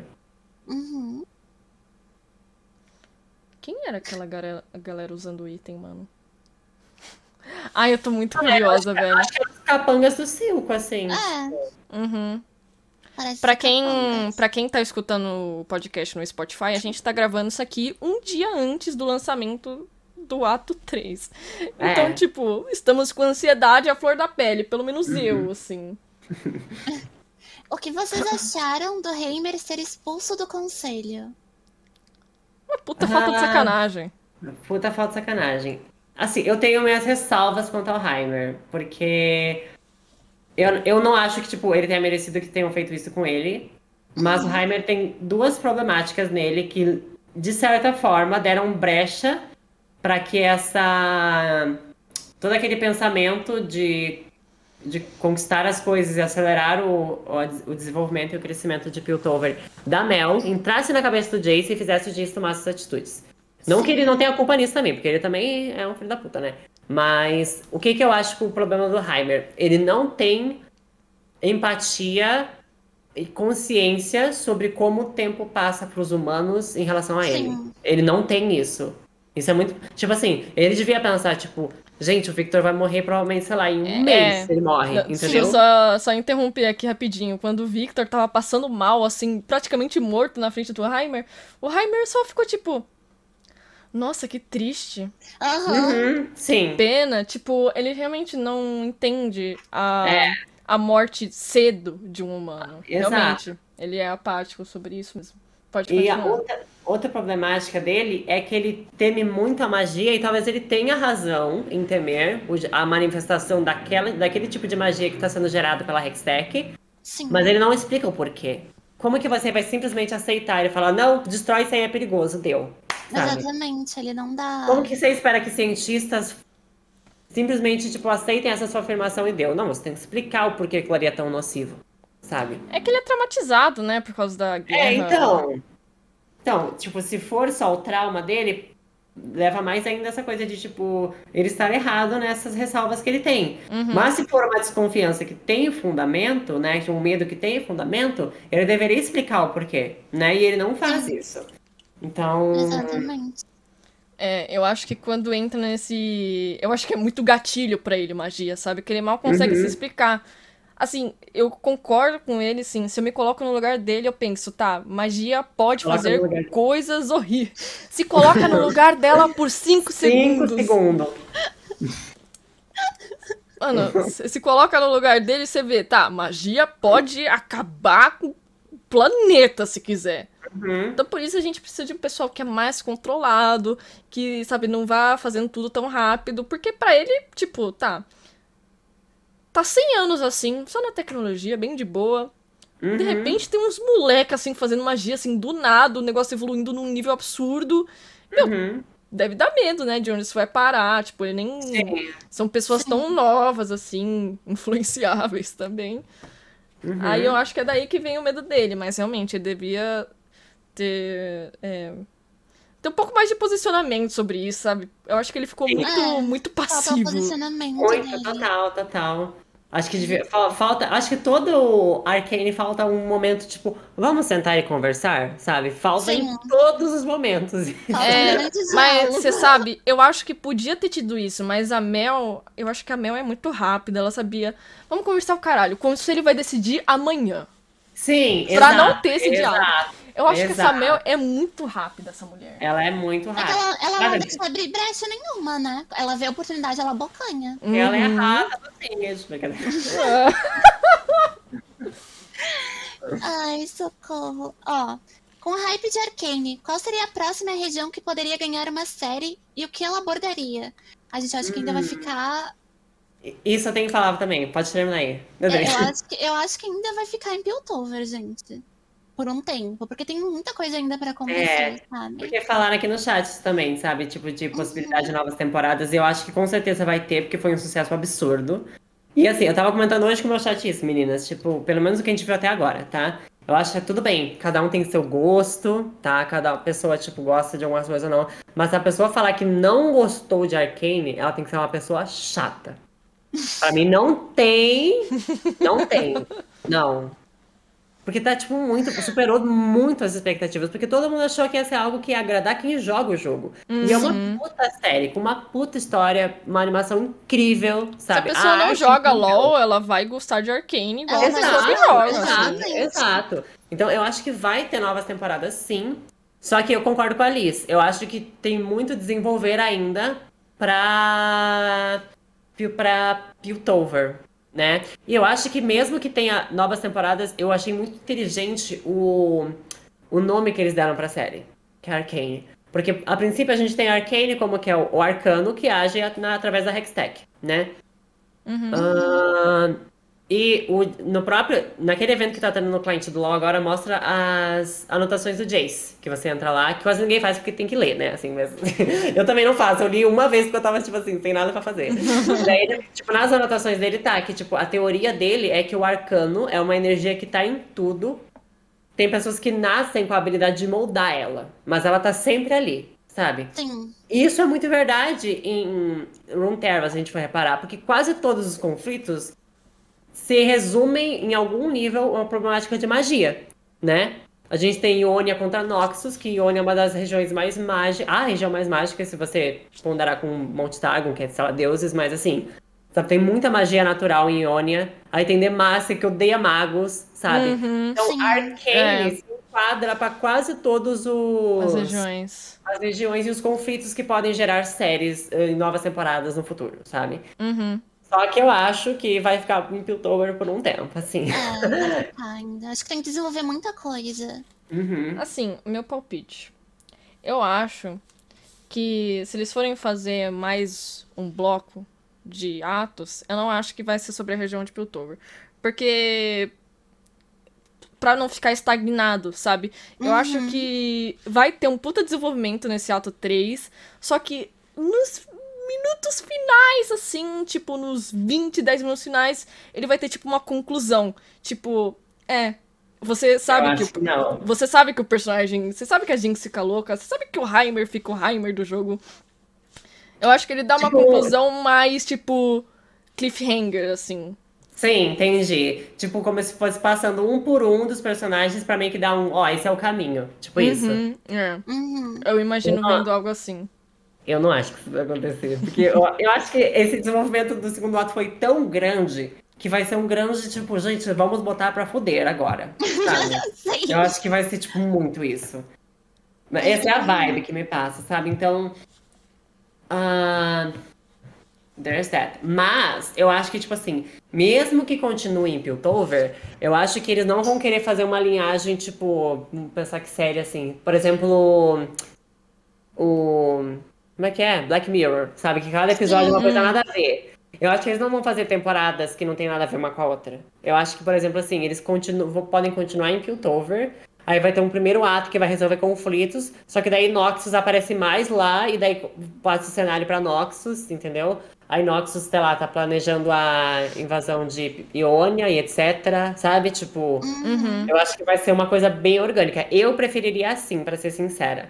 Uhum. Quem era aquela galera, galera usando o item, mano? Ai, eu tô muito curiosa, velho. Acho que é os capangas do Silco, assim. É, Uhum. parece Pra que quem, pra quem tá escutando o podcast no Spotify, a gente tá gravando isso aqui um dia antes do lançamento do ato 3. É. Então, tipo, estamos com ansiedade à flor da pele, pelo menos Uhum. eu, assim. O que vocês acharam do Heimer ser expulso do conselho? Uma puta falta de Ah. sacanagem. Puta falta de sacanagem. Assim, eu tenho minhas ressalvas quanto ao Heimer, porque eu, eu não acho que, tipo, ele tenha merecido que tenham feito isso com ele. Mas o Heimer tem duas problemáticas nele que, de certa forma, deram brecha para que essa. todo aquele pensamento de, de conquistar as coisas e acelerar o, o, o desenvolvimento e o crescimento de Piltover da Mel entrasse na cabeça do Jace e fizesse o Jace tomar essas atitudes. Não que ele não tenha culpa nisso também, porque ele também é um filho da puta, né? Mas o que, que eu acho que o problema do Heimer? Ele não tem empatia e consciência sobre como o tempo passa para os humanos em relação a ele. Sim. Ele não tem isso. Isso é muito. Tipo assim, ele devia pensar, tipo, gente, o Victor vai morrer provavelmente, sei lá, em um É, mês ele morre, Não, entendeu? Deixa eu só, só interromper aqui rapidinho. Quando o Victor tava passando mal, assim, praticamente morto na frente do Heimer, o Heimer só ficou tipo. Nossa, que triste. Aham. Uhum, sim. Pena. Tipo, ele realmente não entende a, É. a morte cedo de um humano. Exato. Realmente. Ele é apático sobre isso mesmo. Pode E a continuar. outra, outra problemática dele é que ele teme muito a magia e talvez ele tenha razão em temer a manifestação daquela, daquele tipo de magia que está sendo gerado pela Hextech, Sim. mas ele não explica o porquê. Como que você vai simplesmente aceitar e falar, não, destrói isso aí é perigoso, deu. Sabe? Exatamente, ele não dá. Como que você espera que cientistas simplesmente, tipo, aceitem essa sua afirmação e deu? Não, você tem que explicar o porquê que ali é tão nocivo, sabe? É que ele é traumatizado, né? Por causa da guerra. É, então. Então, tipo, se for só o trauma dele, leva mais ainda essa coisa de, tipo, ele estar errado nessas ressalvas que ele tem. Uhum. Mas se for uma desconfiança que tem fundamento, né? que Um medo que tem fundamento, ele deveria explicar o porquê, né? E ele não faz isso. Então. Exatamente. É, eu acho que quando entra nesse. Eu acho que é muito gatilho pra ele magia, sabe? Que ele mal consegue Uhum. se explicar. Assim, eu concordo com ele, sim. Se eu me coloco no lugar dele, eu penso, tá, magia pode Coloca fazer coisas horríveis. Se coloca no lugar dela por cinco Cinco segundos. segundos. Mano, se, se coloca no lugar dele, você vê, tá, magia pode acabar com o planeta se quiser. Uhum. Então por isso a gente precisa de um pessoal que é mais controlado, que, sabe, não vá fazendo tudo tão rápido, porque pra ele, tipo, tá. Tá 100 anos assim, só na tecnologia, bem de boa. De Uhum. repente tem uns moleques assim fazendo magia assim do nada, o negócio evoluindo num nível absurdo. Uhum. Deve dar medo, né, de onde isso vai parar, tipo, ele nem Sim. são pessoas tão novas assim, influenciáveis também. Uhum. Aí eu acho que é daí que vem o medo dele, mas realmente ele devia ter. é, ter um pouco mais de posicionamento sobre isso, sabe? Eu acho que ele ficou muito, É, muito passivo. posicionamento Muito, dele. total, total. Acho que devia, fa- falta, acho que todo Arcane falta um momento tipo, vamos sentar e conversar, sabe? Falta em Sim. todos os momentos. É, Mas você sabe, eu acho que podia ter tido isso, mas a Mel, eu acho que a Mel é muito rápida, ela sabia. Vamos conversar o caralho, como se ele vai decidir amanhã. Sim, Pra exato, não ter esse exato. diálogo. Eu acho que essa Exato. Mel é muito rápida, essa mulher. Ela é muito É rápida. ela, ela Nada não disso. deixa abrir brecha nenhuma, né? Ela vê a oportunidade, ela bocanha. Ela é Uhum. rata do brincadeira. Ai, socorro. Ó, com o hype de Arcane, qual seria a próxima região que poderia ganhar uma série e o que ela abordaria? A gente acha que ainda vai Hum. ficar. Isso eu tenho que falar também, pode terminar aí. é, eu, acho que, eu acho que ainda vai ficar em Piltover, gente. Por um tempo. Porque tem muita coisa ainda pra acontecer, sabe? Porque falaram aqui no chat também, sabe? Tipo, de possibilidade de novas temporadas. E eu acho que com certeza vai ter, porque foi um sucesso absurdo. E assim, eu tava comentando hoje com o meu chat isso, meninas. Tipo, pelo menos o que a gente viu até agora, tá? Eu acho que é tudo bem. Cada um tem seu gosto, tá? Cada pessoa, tipo, gosta de algumas coisas ou não. Mas se a pessoa falar que não gostou de Arcane, ela tem que ser uma pessoa chata. Pra mim, não tem. Não tem. Não. Porque tá, tipo, muito. Superou muito as expectativas. Porque todo mundo achou que ia ser algo que ia agradar quem joga o jogo. E é uma puta série, com uma puta história, uma animação incrível, sabe? Se a pessoa A não arte joga incrível. LOL, ela vai gostar de Arcane igual É, que exato, jogam. Exato, assim. exato. Então eu acho que vai ter novas temporadas sim. Só que eu concordo com a Liz. Eu acho que tem muito a desenvolver ainda pra. Pra Piltover, né? E eu acho que mesmo que tenha novas temporadas, eu achei muito inteligente o, o nome que eles deram pra série, que é Arcane. Porque a princípio a gente tem Arcane como que é o, o arcano que age na- através da Hextech, né? Uhum. Ah, e o, no próprio, naquele evento que tá tendo no cliente do LoL agora, mostra as anotações do Jace, que você entra lá, que quase ninguém faz porque tem que ler, né? Assim, mas eu também não faço, eu li uma vez porque eu tava, tipo assim, sem nada pra fazer. Daí, tipo, nas anotações dele tá que, tipo, a teoria dele é que o arcano é uma energia que tá em tudo. Tem pessoas que nascem com a habilidade de moldar ela, mas ela tá sempre ali, sabe? Sim. Isso é muito verdade em Runeterra, se a gente for reparar, porque quase todos os conflitos se resumem em algum nível a uma problemática de magia, né? A gente tem Ionia contra Noxus, que Ionia é uma das regiões mais mágicas, a região mais mágica, se você ponderar com Monte Targon, que é, sei lá, deuses, mas assim, sabe, tem muita magia natural em Ionia. Aí tem Demacia, que odeia magos, sabe? Uhum. Então, Sim. Arcane É. se enquadra para quase todos os As regiões. as regiões e os conflitos que podem gerar séries eh, em novas temporadas no futuro, sabe? Uhum. Só que eu acho que vai ficar em Piltover por um tempo, assim. É, vai ficar ainda. Acho que tem que desenvolver muita coisa. Uhum. Assim, meu palpite. Eu acho que se eles forem fazer mais um bloco de atos, eu não acho que vai ser sobre a região de Piltover. Porque. Pra não ficar estagnado, sabe? Eu acho que vai ter um puta desenvolvimento nesse ato 3, só que nos minutos finais, assim, tipo, nos 20, 10 minutos finais, ele vai ter, tipo, uma conclusão. Tipo, é. Você sabe que acho que não. você sabe que o personagem. Você sabe que a Jinx fica louca. Você sabe que o Heimer fica o Heimer do jogo. Eu acho que ele dá uma Tipo- conclusão mais, tipo. Cliffhanger, assim. Sim, entendi. Tipo, como se fosse passando um por um dos personagens pra meio que dar um, ó, esse é o caminho. Tipo isso. Uhum, é. Uhum. Eu imagino Ah. vendo algo assim. Eu não acho que isso vai acontecer. Porque eu, eu acho que esse desenvolvimento do segundo ato foi tão grande que vai ser um grande, tipo, gente, vamos botar pra fuder agora. Sabe? Eu acho que vai ser, tipo, muito isso. Essa é a vibe que me passa, sabe? Então. ah, there's that. Mas, eu acho que, tipo assim, mesmo que continue em Piltover, eu acho que eles não vão querer fazer uma linhagem, tipo, pensar que série assim. Por exemplo, o. Como é que é? Black Mirror, sabe? Que cada episódio é uma coisa nada a ver. Eu acho que eles não vão fazer temporadas que não tem nada a ver uma com a outra. Eu acho que, por exemplo, assim, eles continuam, vão- podem continuar em Piltover. Aí vai ter um primeiro ato que vai resolver conflitos. Só que daí Noxus aparece mais lá e daí passa o cenário pra Noxus, entendeu? Aí Noxus, sei lá, tá planejando a invasão de Ionia e etc, sabe? Tipo, Uhum. eu acho que vai ser uma coisa bem orgânica. Eu preferiria assim, pra ser sincera.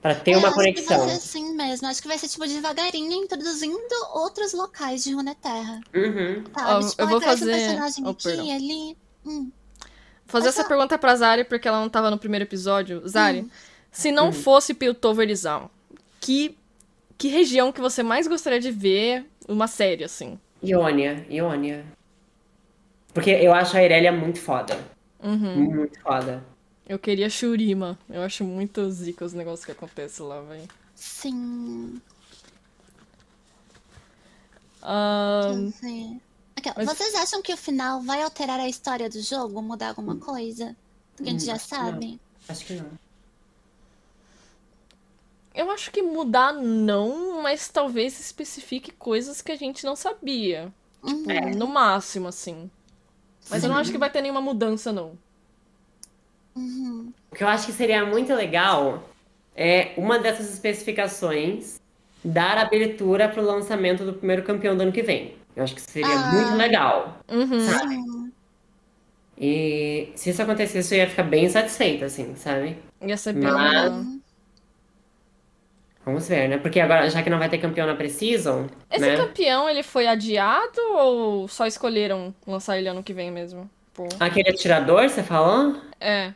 Pra ter Eu uma acho que conexão. vai ser assim mesmo. Acho que vai ser, tipo, devagarinho, introduzindo outros locais de Runeterra. Uhum. Sabe? Tipo, eu vou fazer- um personagem oh, aqui, perdão. ali. Hum. Vou fazer essa só- pergunta pra Zari, porque ela não tava no primeiro episódio. Zari, se não fosse Piltoverizão, que, que região que você mais gostaria de ver uma série, assim? Ionia, Ionia. Porque eu acho a Irelia muito foda. Uhum. Muito foda. Eu queria Shurima. Eu acho muito zica os negócios que acontecem lá, velho. Sim. Aqui, ó, mas- Vocês acham que o final vai alterar a história do jogo? Mudar alguma Hum. coisa? Que a gente já sabe? Acho que não. eu acho que mudar não, mas talvez especifique coisas que a gente não sabia. Uhum. No máximo, assim. Mas eu não acho que vai ter nenhuma mudança, não. Uhum. O que eu acho que seria muito legal é uma dessas especificações dar abertura pro lançamento do primeiro campeão do ano que vem. Eu acho que seria Ah. muito legal. Uhum. Sabe? E se isso acontecesse, eu ia ficar bem satisfeita, assim, sabe? Ia ser bem Mas- legal. Vamos ver, né? Porque agora, já que não vai ter campeão na Precision, Esse né? campeão, ele foi adiado ou só escolheram lançar ele ano que vem mesmo? Tipo, Aquele atirador, você falou? é.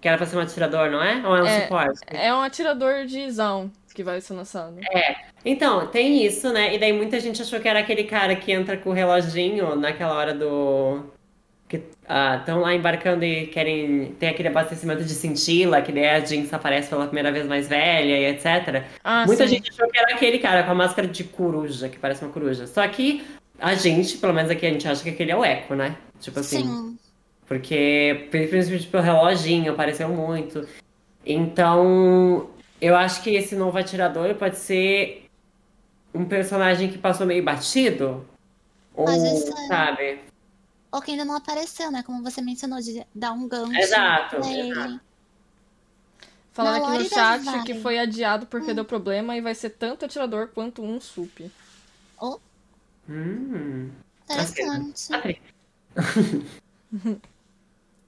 Que era pra ser um atirador, não é? Ou é um É. suporte? É um atirador de Zaun que vai ser lançado. Então, tem isso, né? E daí muita gente achou que era aquele cara que entra com o reloginho naquela hora do. Que estão lá embarcando e querem. Tem aquele abastecimento de cintila, que daí a Jinx aparece pela primeira vez mais velha e etc. Ah, Muita sim. gente achou que era aquele cara com a máscara de coruja, que parece uma coruja. Só que a gente, pelo menos aqui, a gente acha que aquele é o Echo, né? Tipo assim. Sim. Porque, principalmente pelo reloginho, apareceu muito. Então, eu acho que esse novo atirador pode ser um personagem que passou meio batido. Ou, esse é- sabe? Ou que ainda não apareceu, né? Como você mencionou, de dar um gancho Exato, pra exato. Falando aqui no chat Vale. que foi adiado porque deu problema e vai ser tanto atirador quanto um sup. Hum. Interessante. Ok.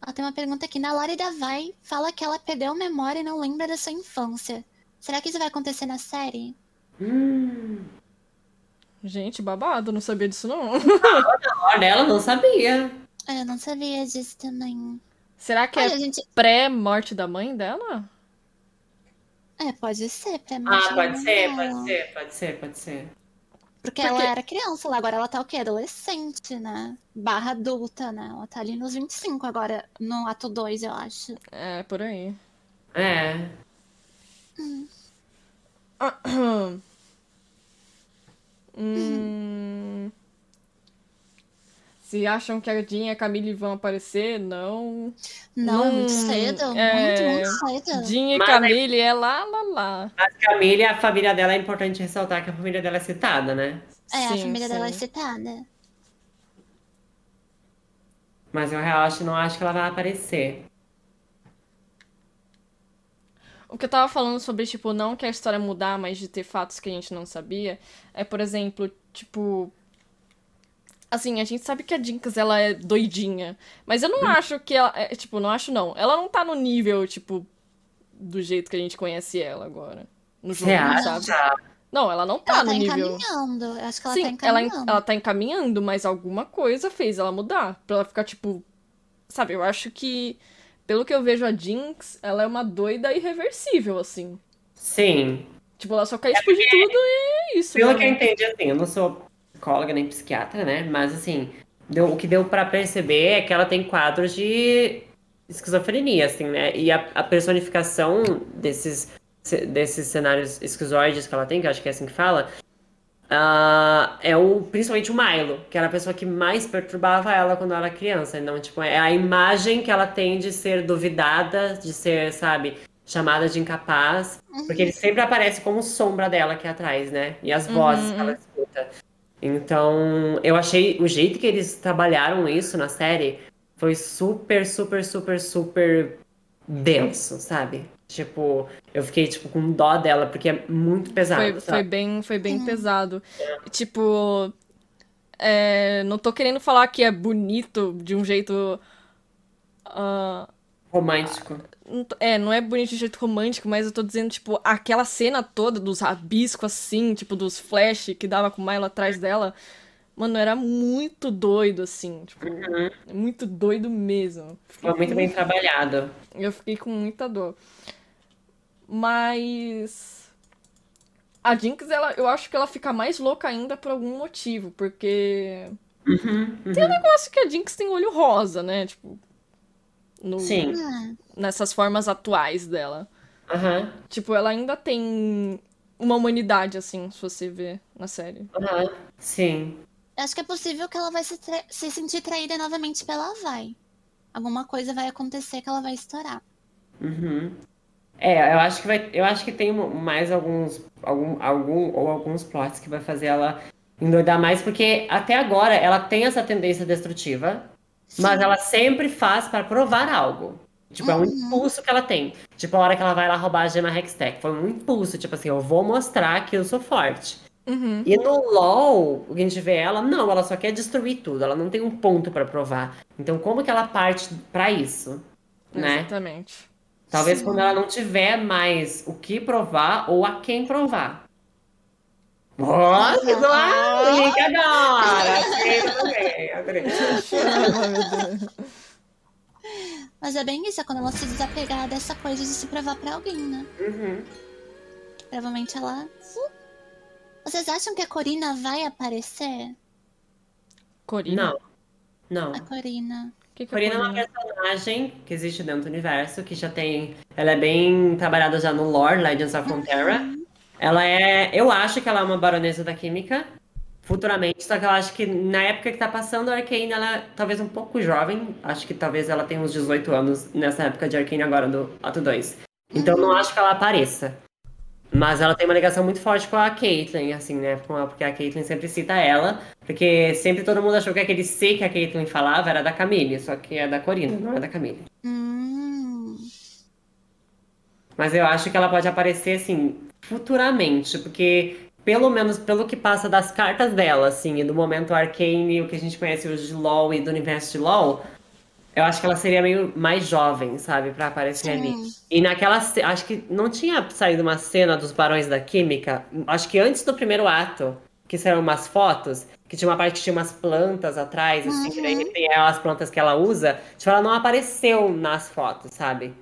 Ó, tem uma pergunta aqui. Na Lore da Vai, fala que ela perdeu a memória e não lembra da sua infância. Será que isso vai acontecer na série? Hum. Gente, babado, não sabia disso não. Olha, ela não sabia. É, Eu não sabia disso também. Será que Olha, é gente. pré-morte da mãe dela? É, pode ser. Mim, Ah, pode ser, dela. pode ser, pode ser, pode ser. Porque, Porque- ela era criança lá, agora ela tá o quê? Adolescente, né? Barra adulta, né? Ela tá ali nos 25 agora, no ato 2, eu acho. É, por aí. É. Hum... Se acham que a Jean e a Camille vão aparecer, não. Não, Não, muito cedo. é, Muito, muito cedo. Jean e Mas- Camille é lá, lá, lá. Mas Camille, a família dela, é importante ressaltar que a família dela é citada, né? É, a Sim, família dela é sim. citada. Mas eu realmente não acho que ela vai aparecer. O que eu tava falando sobre, tipo, não que a história mudar, mas de ter fatos que a gente não sabia, é, por exemplo, tipo. Assim, a gente sabe que a Jinx, ela é doidinha. Mas eu não acho que ela. é, tipo, não acho não. Ela não tá no nível, tipo, do jeito que a gente conhece ela agora. No jogo, Você acha? sabe? Não, ela não tá ela no tá nível. encaminhando. Eu acho que ela Sim, tá ela, encaminhando. ela tá encaminhando, mas alguma coisa fez ela mudar. Pra ela ficar, tipo. Sabe, eu acho que. Pelo que eu vejo a Jinx, ela é uma doida irreversível, assim. Sim. Tipo, ela só quer explodir tudo e é isso. Pelo né? que eu entendi, assim, eu não sou psicóloga nem psiquiatra, né? Mas, assim, deu- o que deu pra perceber é que ela tem quadros de esquizofrenia, assim, né? E a, a personificação desses, desses cenários esquizoides que ela tem, que eu acho que é assim que fala, ah, é o, principalmente o Milo, que era a pessoa que mais perturbava ela quando ela era criança. Então, tipo, é a imagem que ela tem de ser duvidada, de ser, sabe, chamada de incapaz. Porque ele sempre aparece como sombra dela aqui atrás, né? E as vozes que ela escuta. Então, eu achei o jeito que eles trabalharam isso na série foi super, super, super, super denso, sabe? Tipo, eu fiquei tipo com dó dela, porque é muito pesado. Foi, foi bem, foi bem pesado. Tipo, é, não tô querendo falar que é bonito de um jeito. ah, Romântico. É, não é bonito de jeito romântico, mas eu tô dizendo, tipo, aquela cena toda dos rabiscos assim, tipo, dos flash que dava com o Milo atrás dela. Mano, era muito doido, assim, tipo, muito doido mesmo. Fiquei Foi muito bem trabalhado. Eu fiquei com muita dor. Mas. A Jinx, ela, eu acho que ela fica mais louca ainda por algum motivo, porque. Uhum, Tem um negócio que a Jinx tem olho rosa, né? Tipo. no- Sim. Nessas formas atuais dela. Aham, Tipo, ela ainda tem uma humanidade, assim, se você ver na série. aham. Sim. acho que é possível que ela vai se, tra- se sentir traída novamente pela Vai. Alguma coisa vai acontecer que ela vai estourar. Uhum. É, eu acho que vai, eu acho que tem mais alguns, algum, algum ou alguns plots que vai fazer ela endoidar mais, porque até agora ela tem essa tendência destrutiva, mas ela sempre faz para provar algo. Tipo, é um impulso que ela tem. Tipo, a hora que ela vai lá roubar a gema Hextech. Foi um impulso, tipo assim, eu vou mostrar que eu sou forte. Uhum. E no LoL, o que a gente vê ela, não, ela só quer destruir tudo, ela não tem um ponto pra provar. Então, como que ela parte pra isso? Né? Exatamente. Talvez Sim. quando ela não tiver mais o que provar ou a quem provar. Nossa, Ah. claro! Link agora! Adorei, adorei, Mas é bem isso, é quando ela se desapegar dessa coisa de se provar pra alguém, né? Uhum. Provavelmente ela. Vocês acham que a Corina vai aparecer? Corina? Não. Não. A Corina. Que que Corina é uma personagem que existe dentro do universo, que já tem. Ela é bem trabalhada já no lore Legends of Runeterra. Ela é. Eu acho que ela é uma baronesa da química. Futuramente, só que eu acho que na época que tá passando a Arcane, ela é talvez um pouco jovem. Acho que talvez ela tenha uns 18 anos nessa época de Arcane agora, do Ato 2. Então não acho que ela apareça. Mas ela tem uma ligação muito forte com a Caitlyn, assim, né? Porque a Caitlyn sempre cita ela. Porque sempre todo mundo achou que aquele C que a Caitlyn falava era da Camille, só que é da Corina, não é da Camille. Hum. Mas eu acho que ela pode aparecer, assim, futuramente, porque pelo menos pelo que passa das cartas dela, assim, e do momento Arcane, o que a gente conhece hoje de LoL e do universo de LoL, eu acho que ela seria meio mais jovem, sabe, pra aparecer ali. Sim. E naquela, acho que não tinha saído uma cena dos Barões da Química, acho que antes do primeiro ato, que saíram umas fotos, que tinha uma parte que tinha umas plantas atrás, assim, que daí tem as plantas que ela usa, tipo, ela não apareceu nas fotos, sabe?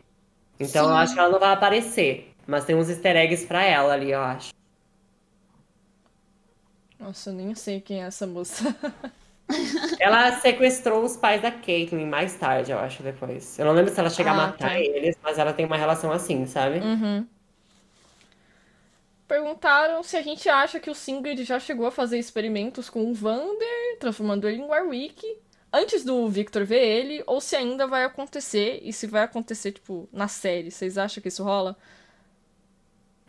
Então eu Sim. acho que ela não vai aparecer. Mas tem uns easter eggs pra ela ali, eu acho. Nossa, eu nem sei quem é essa moça. Ela sequestrou os pais da Caitlyn mais tarde, eu acho, depois. Eu não lembro se ela chega a Ah, matar tá. eles, mas ela tem uma relação assim, sabe? Uhum. Perguntaram se a gente acha que o Singed já chegou a fazer experimentos com o Vander, transformando ele em Warwick, antes do Victor ver ele, ou se ainda vai acontecer, e se vai acontecer, tipo, na série. Vocês acham que isso rola?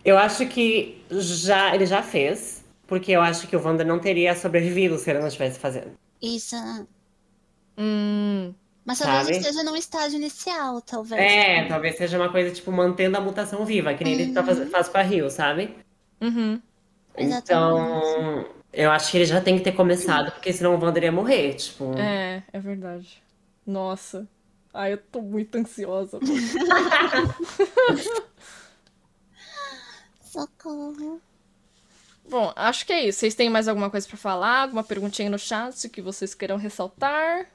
Eu acho que já ele já fez, porque eu acho que o Wander não teria sobrevivido se ele não estivesse fazendo. Isso. Hum. Mas talvez Sabe? esteja num estágio inicial, talvez. É, talvez seja uma coisa, tipo, mantendo a mutação viva, que nem ele tá faz, faz com a Rio, sabe? Uhum. Exatamente. Então, eu acho que ele já tem que ter começado, porque senão o Wander ia morrer, tipo. É, é verdade. Nossa. Ai, eu tô muito ansiosa. Socorro. Bom, acho que é isso. Vocês têm mais alguma coisa pra falar? Alguma perguntinha no chat que vocês queiram ressaltar?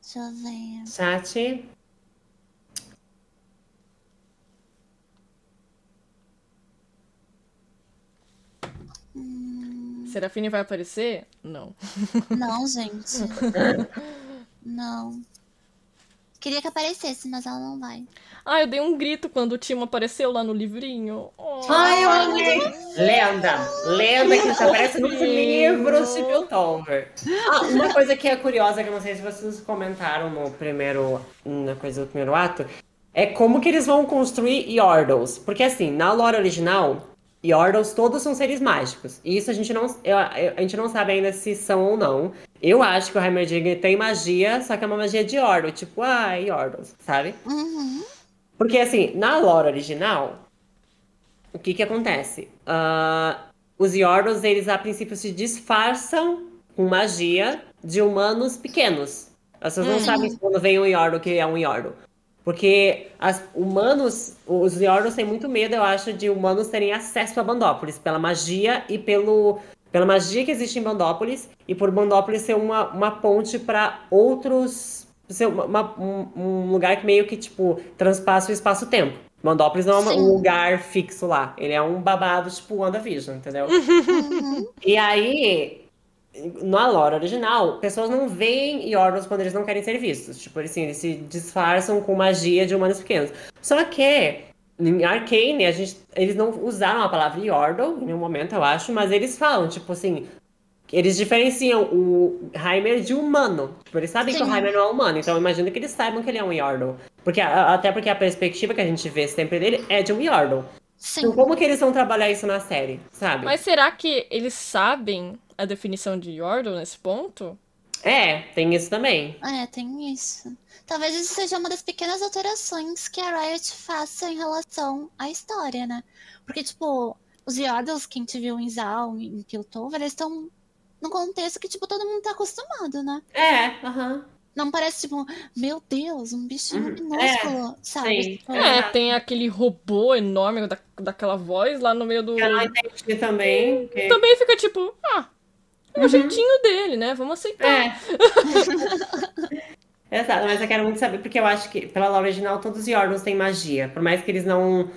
Deixa eu ver. Chat. Serafine vai aparecer? Não. Não, gente. não. Queria que aparecesse, mas ela não vai. Ah, eu dei um grito quando o Timo apareceu lá no livrinho. Oh. Ai, eu amei! Lenda! Lenda que aparece nos livros de Piltover. Ah, uma coisa que é curiosa, que eu não sei se vocês comentaram no primeiro, na coisa do primeiro ato, é como que eles vão construir Yordles. Porque assim, na lore original, Yordles todos são seres mágicos. E isso a gente não, a gente não sabe ainda se são ou não. Eu acho que o Heimerdinger tem magia, só que é uma magia de Yordle. Tipo, ah, Yordles, sabe? Uhum. Porque, assim, na lore original, o que que acontece? Ah, os Yordles, eles a princípio se disfarçam com magia de humanos pequenos. As pessoas não sabem quando vem um Yordle que é um Yordle. Porque as humanos, os Yordles têm muito medo, eu acho, de humanos terem acesso a Bandópolis pela magia e pelo, pela magia que existe em Bandópolis e por Bandópolis ser uma, uma ponte para outros. Ser uma- uma- um, um lugar que meio que, tipo, transpassa o espaço-tempo. Bandópolis não é Sim. um lugar fixo lá. Ele é um babado, tipo, WandaVision, entendeu? E aí, na lore original, pessoas não veem Yordles quando eles não querem ser vistos. Tipo, assim, eles se disfarçam com magia de humanos pequenos. Só que, em Arcane, a gente, eles não usaram a palavra Yordle em nenhum momento, eu acho, mas eles falam, tipo assim, eles diferenciam o Heimer de humano. Tipo, eles sabem que o Sim. Heimer não é humano, então eu imagino que eles saibam que ele é um Yordle. Porque, a- até porque a perspectiva que a gente vê sempre dele é de um Yordle. Sim. Então, como que eles vão trabalhar isso na série, sabe? Mas será que eles sabem a definição de Yordle nesse ponto? É, tem isso também. É, tem isso. Talvez isso seja uma das pequenas alterações que a Riot faça em relação à história, né? Porque, tipo, os Yordles que a gente viu em Zal, em Piltover, eles estão num contexto que, tipo, todo mundo tá acostumado, né? É, aham. Não parece, tipo, meu Deus, um bicho Uhum. minúsculo, sabe? sim. Tipo, É, Exato. tem aquele robô enorme da, daquela voz lá no meio do. Eu não entendi também. que- Também fica tipo, ah, é o jeitinho dele, né? Vamos aceitar. É. Exato, mas eu quero muito saber, porque eu acho que pela lore original todos os Yordles têm magia. Por mais que eles não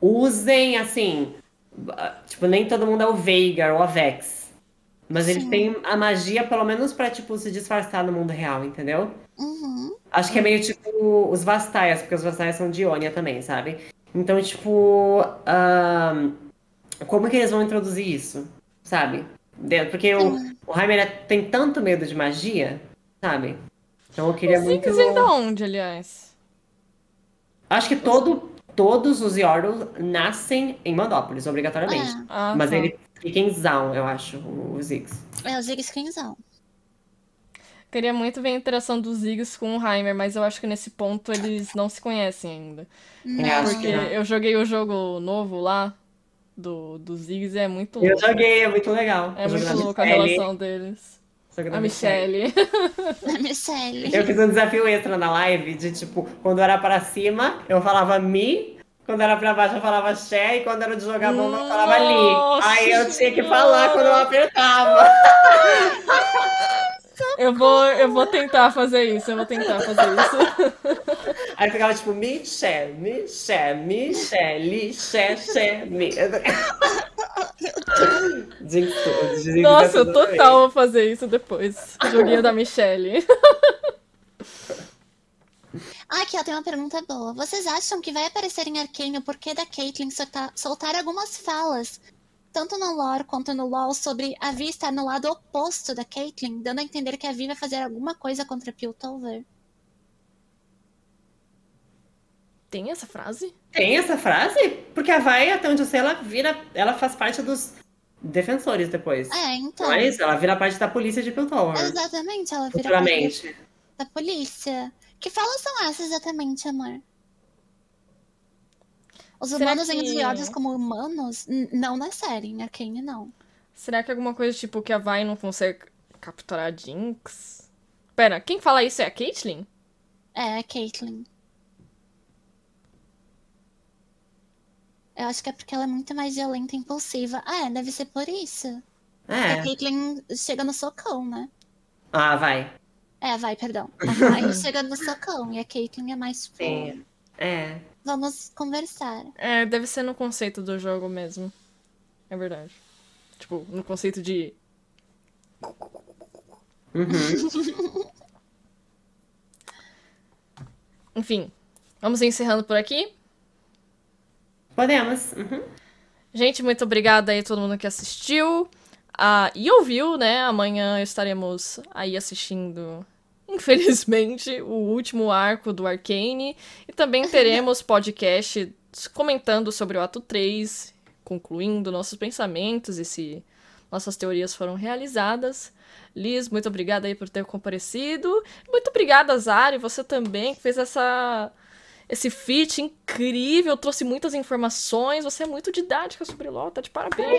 usem, assim. Tipo, nem todo mundo é o Veigar ou a Vex. Mas eles Sim. têm a magia, pelo menos, pra, tipo, se disfarçar no mundo real, entendeu? Uhum. Acho que é meio tipo os Vastaias, porque os Vastaias são de Ionia também, sabe? Então, tipo. ahn, como que eles vão introduzir isso? Sabe? Porque o, o Heimer é- tem tanto medo de magia, sabe? Então eu queria Os muito. Ziggs vem da onde, aliás? Acho que todo, todos os Yordles nascem em Mandópolis, obrigatoriamente. É, Ah, Mas tá. ele fica em Zaun, eu acho, os Ziggs. é o Ziggs Quinzão. Queria muito ver a interação dos Ziggs com o Heimer, mas eu acho que nesse ponto eles não se conhecem ainda. Eu acho Porque que não. eu joguei o jogo novo lá, do, dos Ziggs, e é muito Eu louco. joguei, é muito legal. É Eu muito na louca a relação deles. A Michelle. A Michelle. Eu fiz um desafio extra na live de tipo, quando era pra cima, eu falava mi, quando era pra baixo eu falava xé, e quando era de jogar bomba eu falava li. Aí eu tinha que falar quando eu apertava. Eu vou, eu vou tentar fazer isso, eu vou tentar fazer isso. Aí ficava tipo, mi, xé, mi, xé, mi, xé, li, xé, xé, mi. Jinx, jinx Nossa, eu total vou fazer isso depois. Joguinho da Michelle. Ah, aqui, ó, tem uma pergunta boa. Vocês acham que vai aparecer em Arcane o porquê da Caitlyn soltar, soltar algumas falas, tanto no lore quanto no LoL, sobre a Vi estar no lado oposto da Caitlyn, dando a entender que a Vi vai fazer alguma coisa contra Piltover? Tem essa frase? Tem essa frase? Porque a Vai, até onde eu sei, ela vira. Ela faz parte dos defensores depois. É, então. Não é isso? Ela vira parte da polícia de Piltover. Exatamente, ela vira parte da polícia. Que falas são essas exatamente, amor? Os Será humanos que- em Odios como humanos? Não na série, em Arcane não. Será que é alguma coisa tipo que a Vai não consegue capturar a Jinx? Pera, quem fala isso é a Caitlyn? É, a Caitlyn. Eu acho que é porque ela é muito mais violenta e impulsiva. Ah, é, deve ser por isso. A É. Caitlyn chega no socão, né? Ah, vai. É, vai, perdão. A Vai chega no socão e a Caitlyn é mais tipo, Sim. É. vamos conversar. É, deve ser no conceito do jogo mesmo. É verdade. Tipo, no conceito de. Uhum. Enfim, vamos encerrando por aqui. Podemos. Uhum. Gente, muito obrigada aí a todo mundo que assistiu ah, e ouviu, né? Amanhã estaremos aí assistindo, infelizmente, o último arco do Arcane. E também teremos podcast comentando sobre o ato 3, concluindo nossos pensamentos e se nossas teorias foram realizadas. Liz, muito obrigada aí por ter comparecido. Muito obrigada, Zari, você também, que fez essa esse feat incrível, trouxe muitas informações. Você é muito didática sobre LOL, tá de parabéns.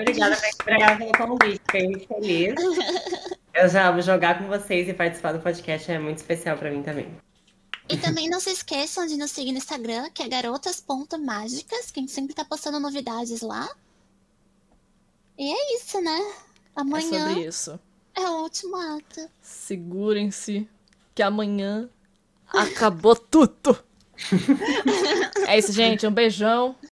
Obrigada, obrigada pelo convite. Fiquei feliz. Eu já jogar com vocês e participar do podcast é muito especial pra mim também. E também não se esqueçam de nos seguir no Instagram, que é garotas.mágicas, que a gente sempre tá postando novidades lá. E é isso, né? É Amanhã sobre isso. é o último ato. Segurem-se, que amanhã acabou tudo. é isso, gente. Um beijão.